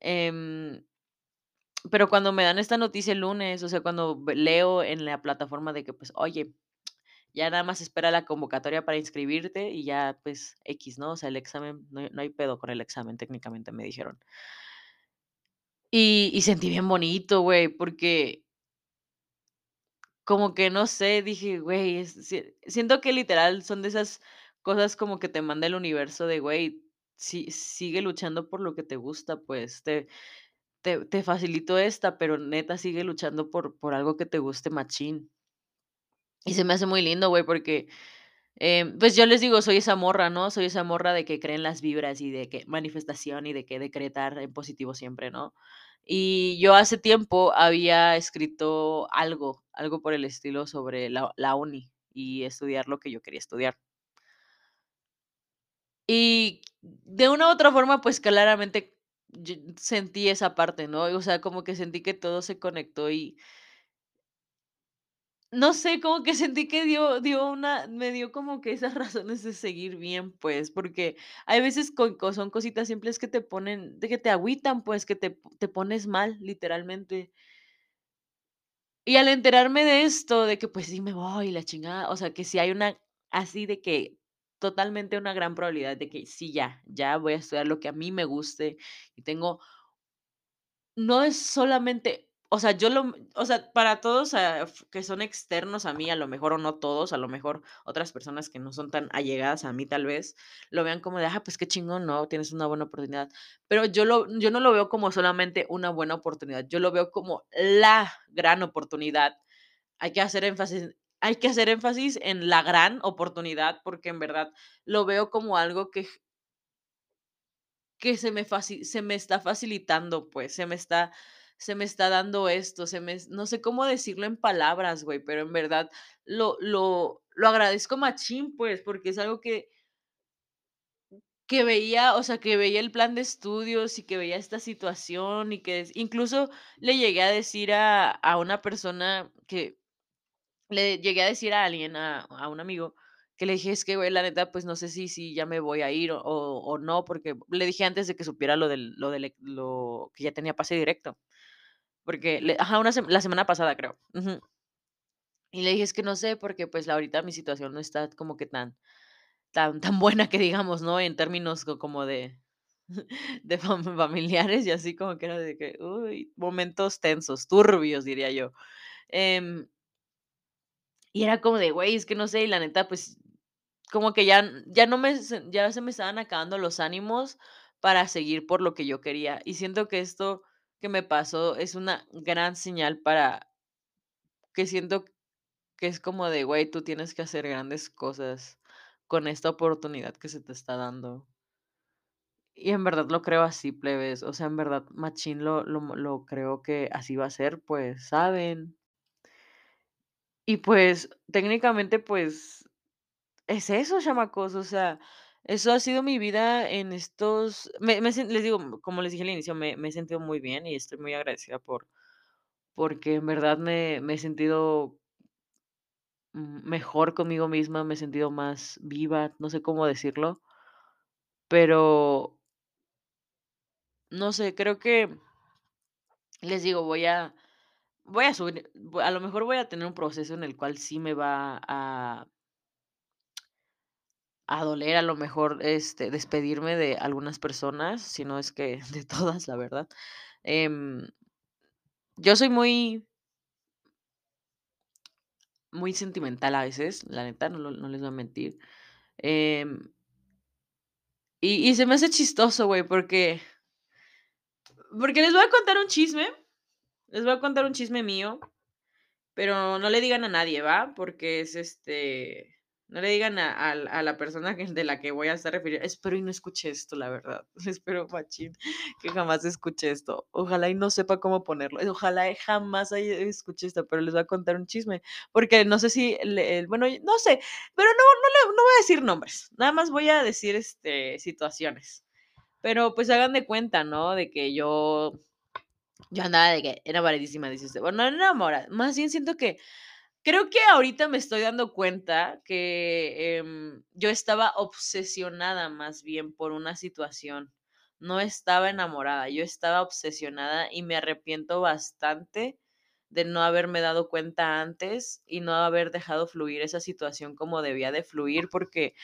Em, pero cuando me dan esta noticia el lunes, o sea, cuando leo en la plataforma de que, pues, oye, ya nada más espera la convocatoria para inscribirte y ya, pues, equis, ¿no? O sea, el examen, no no hay pedo con el examen, técnicamente, me dijeron. Y y sentí bien bonito, güey, porque Como que no sé, dije: "Güey, es sie" siento que literal son de esas cosas como que te manda el universo de: "Güey, si sigue luchando por lo que te gusta, pues, te te te facilito esta, pero neta sigue luchando por por algo que te guste machín". Y se me hace muy lindo, güey, porque Em, pues, yo les digo, soy esa morra, ¿no? Soy esa morra de que cree en las vibras y de que manifestación y de que decretar en positivo siempre, ¿no? Y yo hace tiempo había escrito algo, algo por el estilo sobre la la uni y estudiar lo que yo quería estudiar. Y de una u otra forma, pues, claramente sentí esa parte, ¿no? O sea, como que sentí que todo se conectó y No sé, como que sentí que dio dio una me dio como que esas razones de seguir bien, pues, porque hay veces con co son cositas simples que te ponen de que te agüitan, pues, que te te pones mal, literalmente. Y al enterarme de esto, de que, pues, sí me voy, la chingada, o sea, que si hay una así de que totalmente una gran probabilidad de que sí, ya, ya voy a estudiar lo que a mí me guste y tengo No es solamente, o sea, yo lo o sea, para todos, ah, que son externos a mí, a lo mejor, o no todos, a lo mejor otras personas que no son tan allegadas a mí, tal vez, lo vean como de: "Ah, pues qué chingón, ¿no? Tienes una buena oportunidad". Pero yo lo yo no lo veo como solamente una buena oportunidad, yo lo veo como la gran oportunidad. Hay que hacer énfasis hay que hacer énfasis en la gran oportunidad, porque en verdad lo veo como algo que que se me se me está facilitando, pues, se me está se me está dando esto, se me no sé cómo decirlo en palabras, güey, pero en verdad lo lo lo agradezco machín, pues, porque es algo que que veía, o sea, que veía el plan de estudios y que veía esta situación y que incluso le llegué a decir a a una persona que le llegué a decir a alguien, a a un amigo, que le dije: "Es que, güey, la neta, pues, no sé si si ya me voy a ir o o no", porque le dije antes de que supiera lo del lo del lo que ya tenía pase directo, porque le ajá, una sem la semana pasada, creo. Ujú. Y le dije: "Es que no sé, porque, pues, ahorita mi situación no está como que tan tan tan buena que digamos, ¿no?, en términos co como de de fam familiares", y así como que era de que, uy, momentos tensos, turbios, diría yo. Em Y era como de, güey, es que no sé, y la neta, pues, como que ya ya no me se ya se me estaban acabando los ánimos para seguir por lo que yo quería. Y siento que esto que me pasó es una gran señal para que siento que es como de, güey, tú tienes que hacer grandes cosas con esta oportunidad que se te está dando. Y en verdad lo creo así, plebes. O sea, en verdad, machín lo lo lo creo que así va a ser, pues, ¿saben? Y, pues, técnicamente, pues Es eso, chamacos, o sea, eso ha sido mi vida en estos me me les digo, como les dije al inicio, me me he sentido muy bien y estoy muy agradecida por porque en verdad me me he sentido, mejor conmigo misma, me he sentido más viva, no sé cómo decirlo, pero no sé, creo que, les digo, voy a voy a subir, a lo mejor voy a tener un proceso en el cual sí me va a A doler, a lo mejor, este, despedirme de algunas personas, si no es que de todas, la verdad. Em, yo soy muy muy sentimental a veces, la neta, no no les voy a mentir. Em y y se me hace chistoso, güey, porque porque les voy a contar un chisme, les voy a contar un chisme mío, pero no le digan a nadie, ¿va? Porque es, este, no le digan a al a la persona de la que voy a estar refiriendo. Espero y no escuche esto, la verdad. Espero machín que jamás escuche esto. Ojalá y no sepa cómo ponerlo. Ojalá y jamás escuche esto, pero les voy a contar un chisme, porque no sé si le bueno, no sé, pero no no le no voy a decir nombres, nada más voy a decir, este, situaciones. Pero, pues, hagan de cuenta, ¿no? De que yo yo andaba de que enamoradísima, dice usted. Bueno, no enamorada, más bien siento que creo que ahorita me estoy dando cuenta que, em, yo estaba obsesionada más bien por una situación. No estaba enamorada, yo estaba obsesionada y me arrepiento bastante de no haberme dado cuenta antes y no haber dejado fluir esa situación como debía de fluir, porque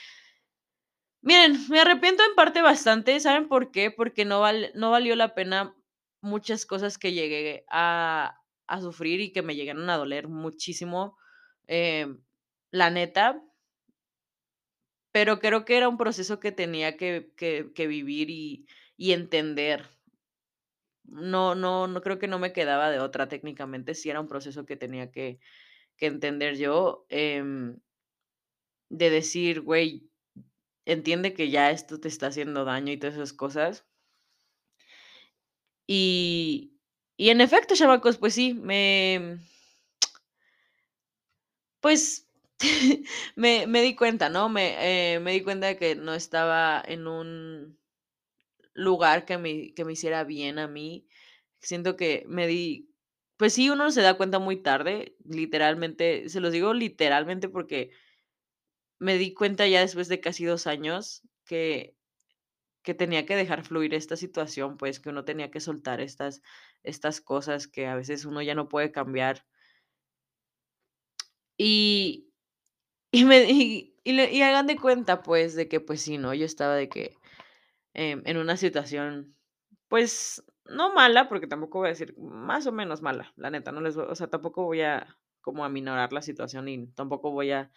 miren, me arrepiento en parte bastante, ¿saben por qué? Porque no val no valió la pena muchas cosas que llegué a a sufrir y que me llegaron a doler muchísimo, em, la neta. Pero creo que era un proceso que tenía que que vivir y y entender. No no no creo que no me quedaba de otra técnicamente, sí era un proceso que tenía que que entender yo, em de decir: "Güey, entiende que ya esto te está haciendo daño", y todas esas cosas. Y y en efecto, chamacos, pues sí, me pues, me me di cuenta, ¿no? Me, eh, me di cuenta de que no estaba en un lugar que me que me hiciera bien a mí. Siento que me di pues sí, uno se da cuenta muy tarde, literalmente, se los digo literalmente porque me di cuenta ya después de casi 2 años que que tenía que dejar fluir esta situación, pues, que uno tenía que soltar estas estas cosas que a veces uno ya no puede cambiar. Y y me y hagan de cuenta, pues, de que, pues sí, ¿no? Yo estaba de que, em, en una situación, pues, no mala, porque tampoco voy a decir más o menos mala, la neta, no les voy o sea, tampoco voy a como aminorar la situación y tampoco voy a,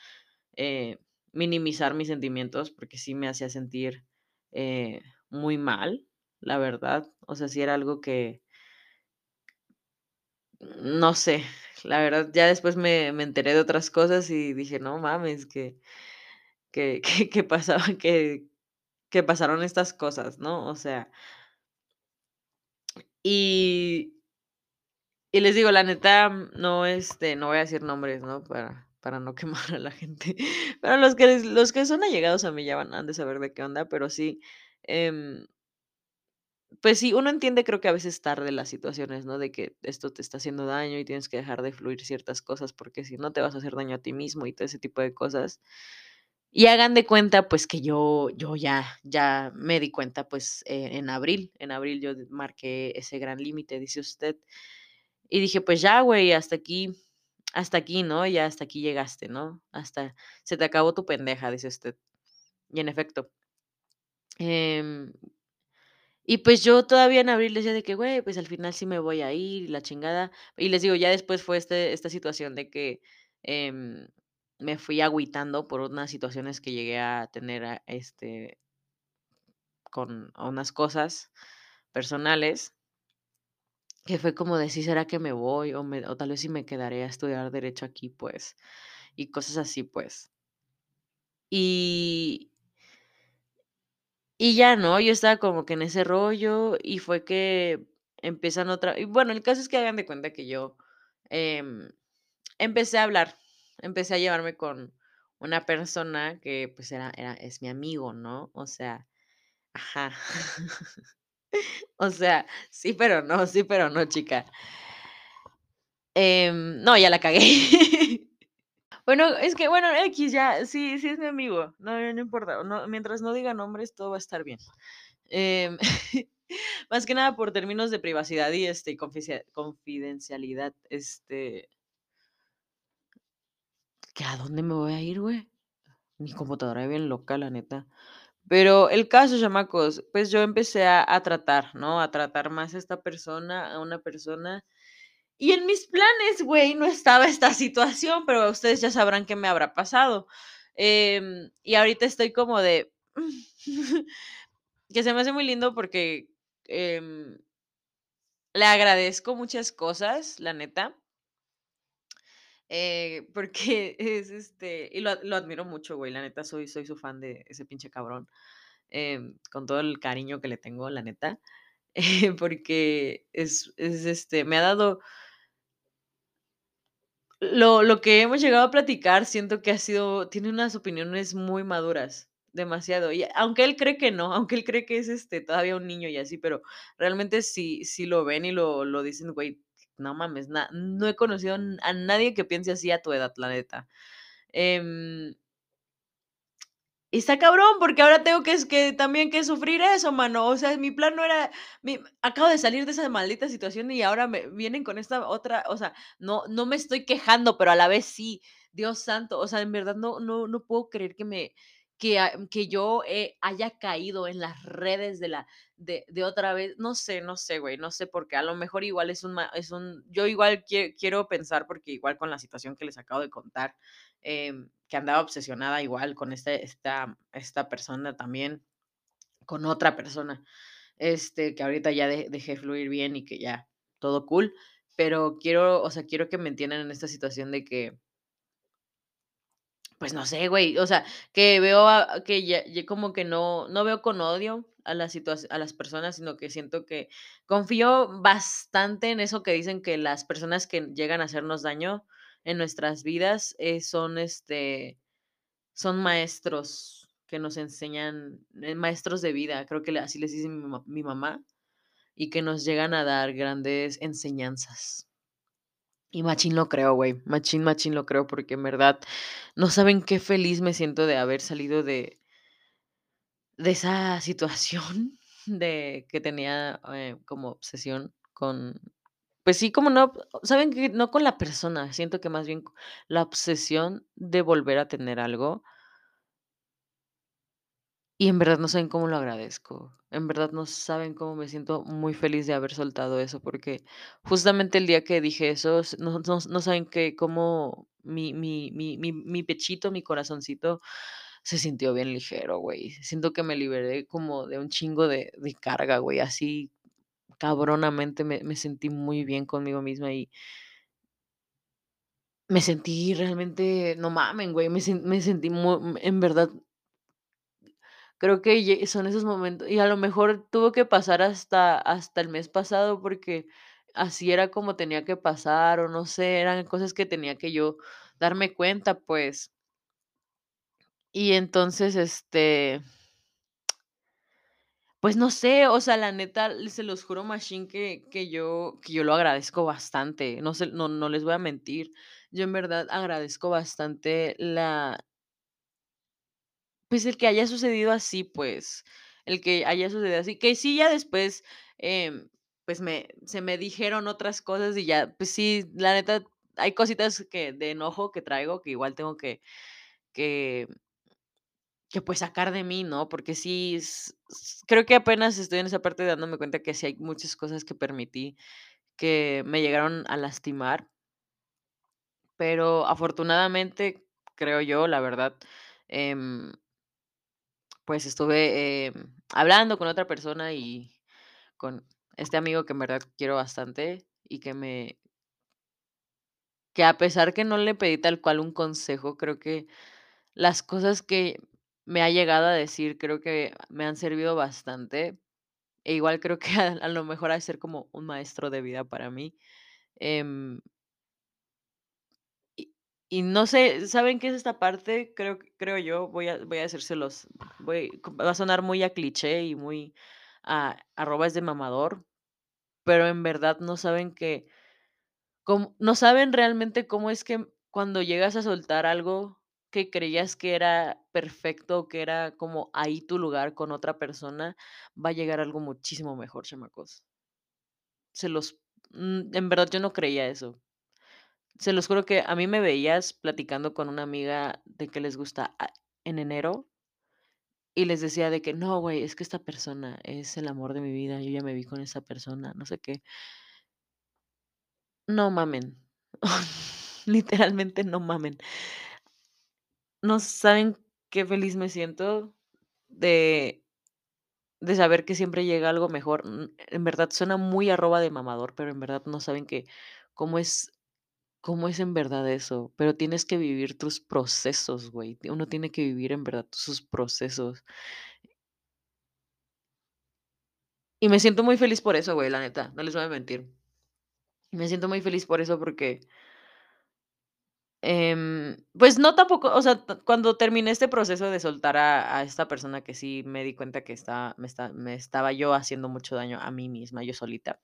eh, minimizar mis sentimientos, porque sí me hacía sentir, eh, muy mal, la verdad. O sea, sí era algo que no sé, la verdad, ya después me me enteré de otras cosas y dije: "No mames, que que que pasaba que que pasaron estas cosas", ¿no? O sea y y les digo, la neta, no, este, no voy a decir nombres, ¿no? Para para no quemar a la gente. Pero los que los que son allegados a mí ya van han de saber de qué onda, pero sí, em pues sí, uno entiende, creo que a veces tarde las situaciones, ¿no? De que esto te está haciendo daño y tienes que dejar de fluir ciertas cosas, porque si no te vas a hacer daño a ti mismo y todo ese tipo de cosas. Y hagan de cuenta, pues, que yo yo ya ya me di cuenta, pues, eh, en abril, en abril yo marqué ese gran límite, dice usted. Y dije: "Pues ya, güey, hasta aquí hasta aquí, ¿no? Ya hasta aquí llegaste, ¿no? Hasta se te acabó tu pendeja", dice usted. Y en efecto. Em y pues yo todavía en abril decía de que: "Güey, pues al final sí me voy a ir y la chingada". Y les digo, ya después fue este esta situación de que, em, me fui agüitando por unas situaciones que llegué a tener a este con unas cosas personales que fue como de: "¿Sí será que me voy o me o tal vez sí me quedaré a estudiar derecho aquí?", pues, y cosas así, pues. Y y ya, ¿no? Yo estaba como que en ese rollo y fue que empiezan otra y bueno, el caso es que hagan de cuenta que yo, em, empecé a hablar, empecé a llevarme con una persona que, pues, era era es mi amigo, ¿no? O sea ajá. O sea, sí, pero no, sí, pero no, chica. Em, no, ya la cagué. Bueno, es que, bueno, equis, ya, sí sí es mi amigo, no no importa, no mientras no diga nombres, todo va a estar bien. Em, más que nada por términos de privacidad y, este, confidencialidad, este ¿Que a dónde me voy a ir, güey? Mi computadora bien loca, la neta. Pero el caso, chamacos, pues yo empecé a a tratar, ¿no? A tratar más a esta persona, a una persona, Y en mis planes, güey, no estaba esta situación, pero ustedes ya sabrán qué me habrá pasado. Em, y ahorita estoy como de que se me hace muy lindo porque, em le agradezco muchas cosas, la neta. Eh, porque es, este, y lo lo admiro mucho, güey, la neta, soy soy su fan de ese pinche cabrón, em, con todo el cariño que le tengo, la neta, porque es es, este, me ha dado lo lo que hemos llegado a platicar, siento que ha sido tiene unas opiniones muy maduras, demasiado, y aunque él cree que no, aunque él cree que es, este, todavía un niño y así, pero realmente sí sí lo ven y lo lo dicen, güey, no mames, na no he conocido a nadie que piense así a tu edad, la neta, em está cabrón, porque ahora tengo que que también que sufrir eso, mano, o sea, mi plan no era mi acabo de salir de esa maldita situación y ahora me vienen con esta otra, o sea, no no me estoy quejando, pero a la vez sí, Dios santo, o sea, en verdad no no no puedo creer que me que que yo, eh, haya caído en las redes de la de de otra vez, no sé no sé, güey, no sé, porque a lo mejor igual es un es un yo igual quie quiero pensar, porque igual con la situación que les acabo de contar, em, que andaba obsesionada igual con este esta esta persona también, con otra persona, este, que ahorita ya de dejé fluir bien y que ya todo cool, pero quiero, o sea, quiero que me entiendan en esta situación de que pues no sé, güey, o sea, que veo que ya como que no no veo con odio a la situaci a las personas, sino que siento que confío bastante en eso que dicen que las personas que llegan a hacernos daño en nuestras vidas, eh, son, este, son maestros que nos enseñan, eh, maestros de vida, creo que así les dice mi mi mamá, y que nos llegan a dar grandes enseñanzas. Y machín lo creo, güey, machín, machín lo creo, porque en verdad no saben qué feliz me siento de haber salido de de esa situación de que tenía, eh, como obsesión con, pues sí, como no, ¿saben qué? No con la persona, siento que más bien la obsesión de volver a tener algo y en verdad no saben cómo lo agradezco, en verdad no saben cómo me siento muy feliz de haber soltado eso, porque justamente el día que dije eso, no no no saben qué cómo mi mi mi mi mi pechito, mi corazoncito se sintió bien ligero, güey, siento que me liberé como de un chingo de de carga, güey, así cabronamente me me sentí muy bien conmigo misma y me sentí realmente, no mamen, güey, me me sentí mu en verdad creo que son esos momentos y a lo mejor tuvo que pasar hasta hasta el mes pasado, porque así era como tenía que pasar, o no sé, eran cosas que tenía que yo darme cuenta, pues. Y entonces, este pues no sé, o sea, la neta, se los juro machín que que yo que yo lo agradezco bastante, no sé, no no les voy a mentir, yo en verdad agradezco bastante la pues, el que haya sucedido así, pues, el que haya sucedido así, que sí, ya después, em, pues, me se me dijeron otras cosas y ya, pues sí, la neta, hay cositas que de enojo que traigo que igual tengo que que que, pues, sacar de mí, ¿no? Porque sí, creo que apenas estoy en esa parte dándome cuenta que sí hay muchas cosas que permití que me llegaron a lastimar. Pero afortunadamente, creo yo, la verdad, em pues, estuve, em, hablando con otra persona y con este amigo que en verdad quiero bastante y que me que a pesar que no le pedí tal cual un consejo, creo que las cosas que me ha llegado a decir, creo que me han servido bastante, e igual creo que a a lo mejor ha de ser como un maestro de vida para mí, em y no sé, ¿saben qué es esta parte? Creo creo yo, voy a voy a decírselos, voy va a sonar muy a cliché y muy a arroba es de mamador, pero en verdad no saben que com no saben realmente cómo es que cuando llegas a soltar algo que creías que era perfecto, que era como ahí tu lugar con otra persona, va a llegar algo muchísimo mejor, chamacos. Se los mm, en verdad yo no creía eso. Se los juro que a mí me veías platicando con una amiga de que les gusta a en enero y les decía de que: "No, güey, es que esta persona es el amor de mi vida, yo ya me vi con esa persona", no sé qué. No mamen. Literalmente no mamen. No saben qué feliz me siento de de saber que siempre llega algo mejor. En verdad suena muy arroba de mamador, pero en verdad no saben que cómo es cómo es en verdad eso, pero tienes que vivir tus procesos, güey. Uno tiene que vivir en verdad sus procesos. Y me siento muy feliz por eso, güey, la neta, no les voy a mentir. Me siento muy feliz por eso porque Em, pues no tampoco, o sea, cuando terminé este proceso de soltar a esta persona que sí me di cuenta que me está me estaba yo haciendo mucho daño a mí misma, yo solita.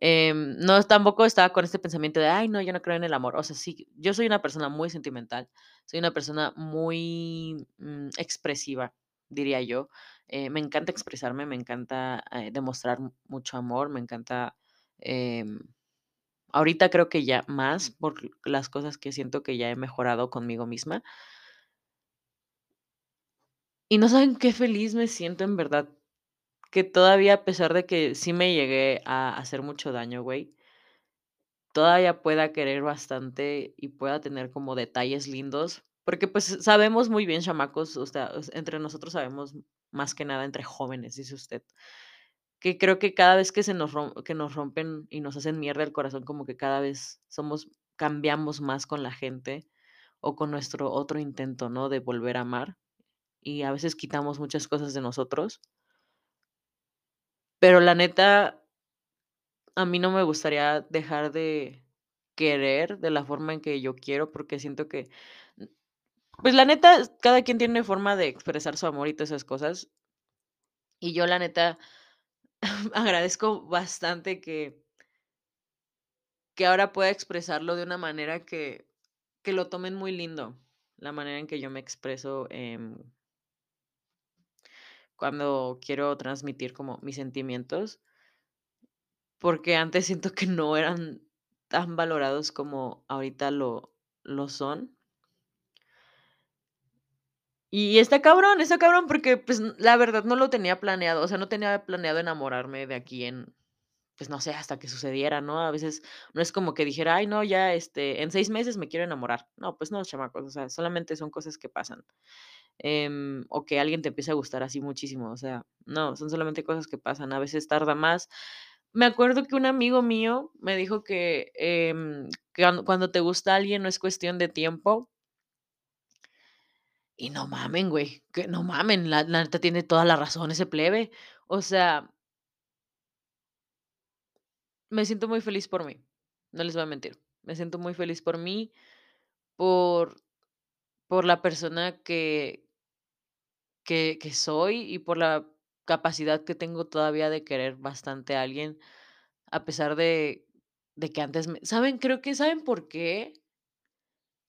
Em, no, tampoco estaba con este pensamiento de: "Ay, no, yo no creo en el amor". O sea, sí, yo soy una persona muy sentimental, soy una persona muy, mm, expresiva, diría yo. Eh, me encanta expresarme, me encanta, eh, demostrar mucho amor, me encanta, em Ahorita creo que ya más por las cosas que siento que ya he mejorado conmigo misma. Y no saben qué feliz me siento en verdad, que todavía a pesar de que sí me llegué a hacer mucho daño, güey, todavía pueda querer bastante y pueda tener como detalles lindos, porque pues sabemos muy bien, chamacos, o sea, entre nosotros sabemos más que nada entre jóvenes, dice usted, que creo que cada vez que se nos que nos rompen y nos hacen mierda el corazón, como que cada vez somos, cambiamos más con la gente o con nuestro otro intento, ¿no? De volver a amar. Y a veces quitamos muchas cosas de nosotros. Pero la neta, a mí no me gustaría dejar de querer de la forma en que yo quiero, porque siento que, pues la neta, cada quien tiene forma de expresar su amor y todas esas cosas. Y yo la neta agradezco bastante que, que ahora pueda expresarlo de una manera que, que lo tomen muy lindo. La manera en que yo me expreso em, cuando quiero transmitir como mis sentimientos. Porque antes siento que no eran tan valorados como ahorita lo lo son. Y está cabrón, está cabrón porque, pues, la verdad no lo tenía planeado, o sea, no tenía planeado enamorarme de aquí en, pues, no sé, hasta que sucediera, ¿no? A veces no es como que dijera: "Ay, no, ya, este, en 6 meses me quiero enamorar". No, pues no, chamacos, o sea, solamente son cosas que pasan. Em, o que alguien te empiece a gustar así muchísimo, o sea, no, son solamente cosas que pasan, a veces tarda más. Me acuerdo que un amigo mío me dijo que, em, cuando te gusta alguien no es cuestión de tiempo, y no mamen, güey, que no mamen, la la neta tiene toda la razón ese plebe. O sea, me siento muy feliz por mí, no les voy a mentir. Me siento muy feliz por mí, por por la persona que que soy y por la capacidad que tengo todavía de querer bastante a alguien. A pesar de de que antes me ¿saben? Creo que, ¿saben por qué?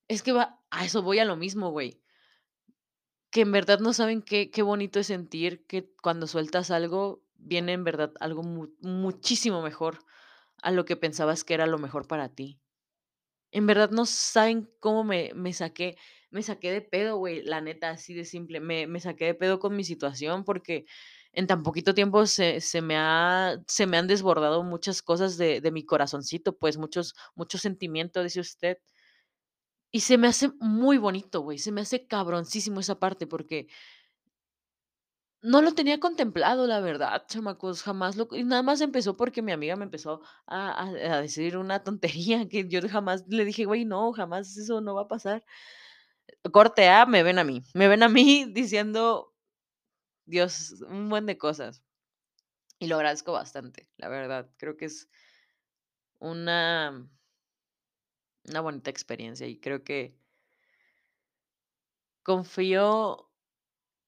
Es que va a eso voy a lo mismo, güey, que en verdad no saben qué qué bonito es sentir que cuando sueltas algo, viene en verdad algo mu muchísimo mejor a lo que pensabas que era lo mejor para ti. En verdad no saben cómo me me saqué me saqué de pedo, güey, la neta, así de simple. Me me saqué de pedo con mi situación porque en tan poquito tiempo se se me ha se me han desbordado muchas cosas de de mi corazoncito, pues, muchos mucho sentimiento, dice usted. Y se me hace muy bonito, güey, se me hace cabroncísimo esa parte porque no lo tenía contemplado, la verdad, chamacos, jamás lo y nada más empezó porque mi amiga me empezó a a a decir una tontería que yo jamás le dije: "Güey, no, jamás eso no va a pasar". Corte A, me ven a mí, me ven a mí diciendo, Dios, un buen de cosas, y lo agradezco bastante, la verdad. Creo que es una una bonita experiencia, y creo que confío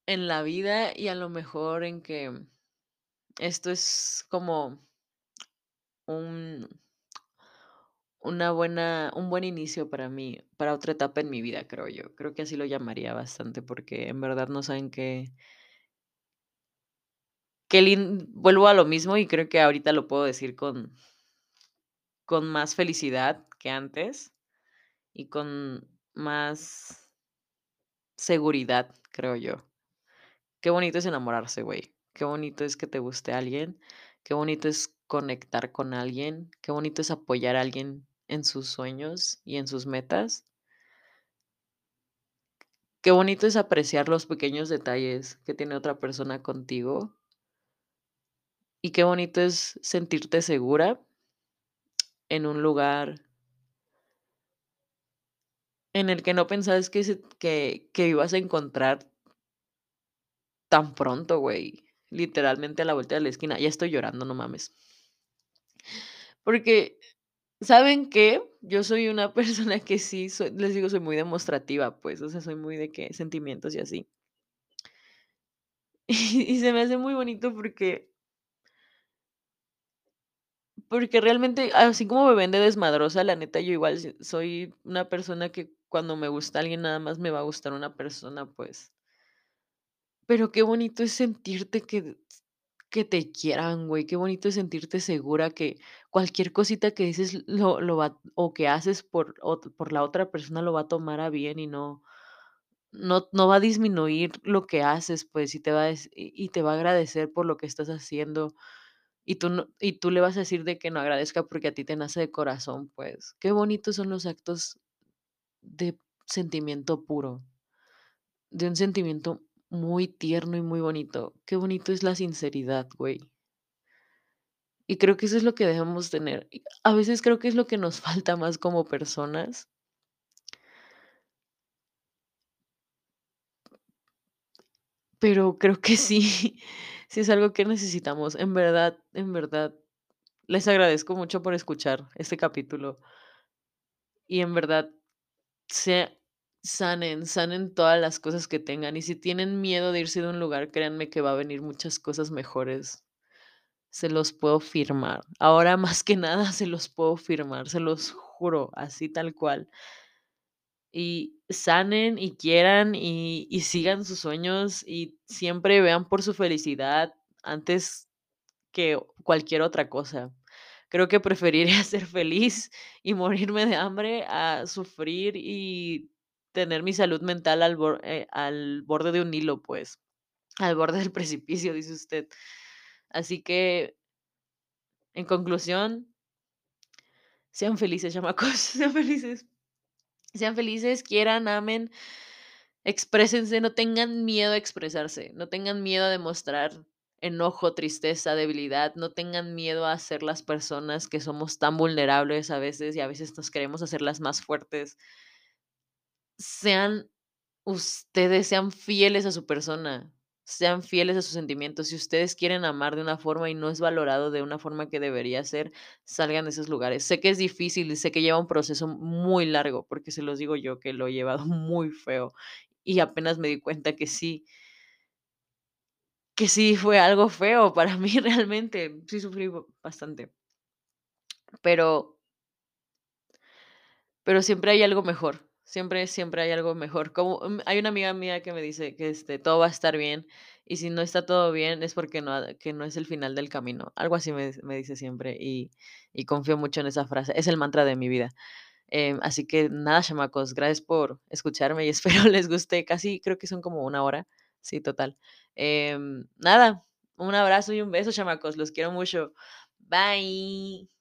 en la vida y a lo mejor en que esto es como un una buena un buen inicio para mí, para otra etapa en mi vida, creo yo. Creo que así lo llamaría bastante, porque en verdad no saben qué qué lin vuelvo a lo mismo, y creo que ahorita lo puedo decir con con más felicidad que antes, y con más seguridad, creo yo. Qué bonito es enamorarse, güey. Qué bonito es que te guste alguien, qué bonito es conectar con alguien, qué bonito es apoyar a alguien en sus sueños y en sus metas. Qué bonito es apreciar los pequeños detalles que tiene otra persona contigo. Y qué bonito es sentirte segura en un lugar en el que no pensabas que que que ibas a encontrar tan pronto, güey, literalmente a la vuelta de la esquina. Ya estoy llorando, no mames. Porque, ¿saben qué? Yo soy una persona que sí les digo, soy muy demostrativa, pues, o sea, soy muy de que sentimientos y así. Y y se me hace muy bonito porque porque realmente, así como me ven de desmadrosa, la neta, yo igual soy una persona que cuando me gusta alguien, nada más me va a gustar una persona, pues. Pero qué bonito es sentirte que que te quieran, güey, qué bonito es sentirte segura que cualquier cosita que dices lo lo va o que haces por por la otra persona lo va a tomar a bien y no no no va a disminuir lo que haces, pues, y te va a y te va a agradecer por lo que estás haciendo, y tú y tú le vas a decir de que no agradezca porque a ti te nace de corazón, pues. Qué bonitos son los actos de sentimiento puro, de un sentimiento muy tierno y muy bonito. Qué bonito es la sinceridad, güey. Y creo que eso es lo que debemos tener. A veces creo que es lo que nos falta más como personas. Pero creo que sí, sí es algo que necesitamos. En verdad, en verdad, les agradezco mucho por escuchar este capítulo. Y en verdad, se sanen, sanen todas las cosas que tengan. Y si tienen miedo de irse de un lugar, créanme que va a venir muchas cosas mejores. Se los puedo firmar. Ahora más que nada se los puedo firmar, se los juro, así tal cual. Y sanen y quieran y y sigan sus sueños y siempre vean por su felicidad antes que cualquier otra cosa. Creo que preferiría ser feliz y morirme de hambre a sufrir y tener mi salud mental al bor eh, al borde de un hilo, pues, al borde del precipicio, dice usted. Así que en conclusión sean felices, chamacos, sean felices. Sean felices, quieran, amen, exprésense, no tengan miedo a expresarse, no tengan miedo a demostrar enojo, tristeza, debilidad, no tengan miedo a ser las personas que somos tan vulnerables a veces y a veces nos queremos hacer las más fuertes. Sean ustedes, sean fieles a su persona, sean fieles a sus sentimientos. Si ustedes quieren amar de una forma y no es valorado de una forma que debería ser, salgan de esos lugares. Sé que es difícil y sé que lleva un proceso muy largo, porque se los digo yo que lo he llevado muy feo y apenas me di cuenta que sí que sí fue algo feo para mí realmente, sí sufrí bastante. Pero pero siempre hay algo mejor, siempre siempre hay algo mejor. Como, mm, hay una amiga mía que me dice que, este, todo va a estar bien, y si no está todo bien es porque no que no es el final del camino. Algo así me me dice siempre, y y confío mucho en esa frase. Es el mantra de mi vida. Em, así que nada, chamacos, gracias por escucharme y espero les guste. Casi creo que son como una hora. Sí, total. Em, nada, un abrazo y un beso, chamacos, los quiero mucho. Bye.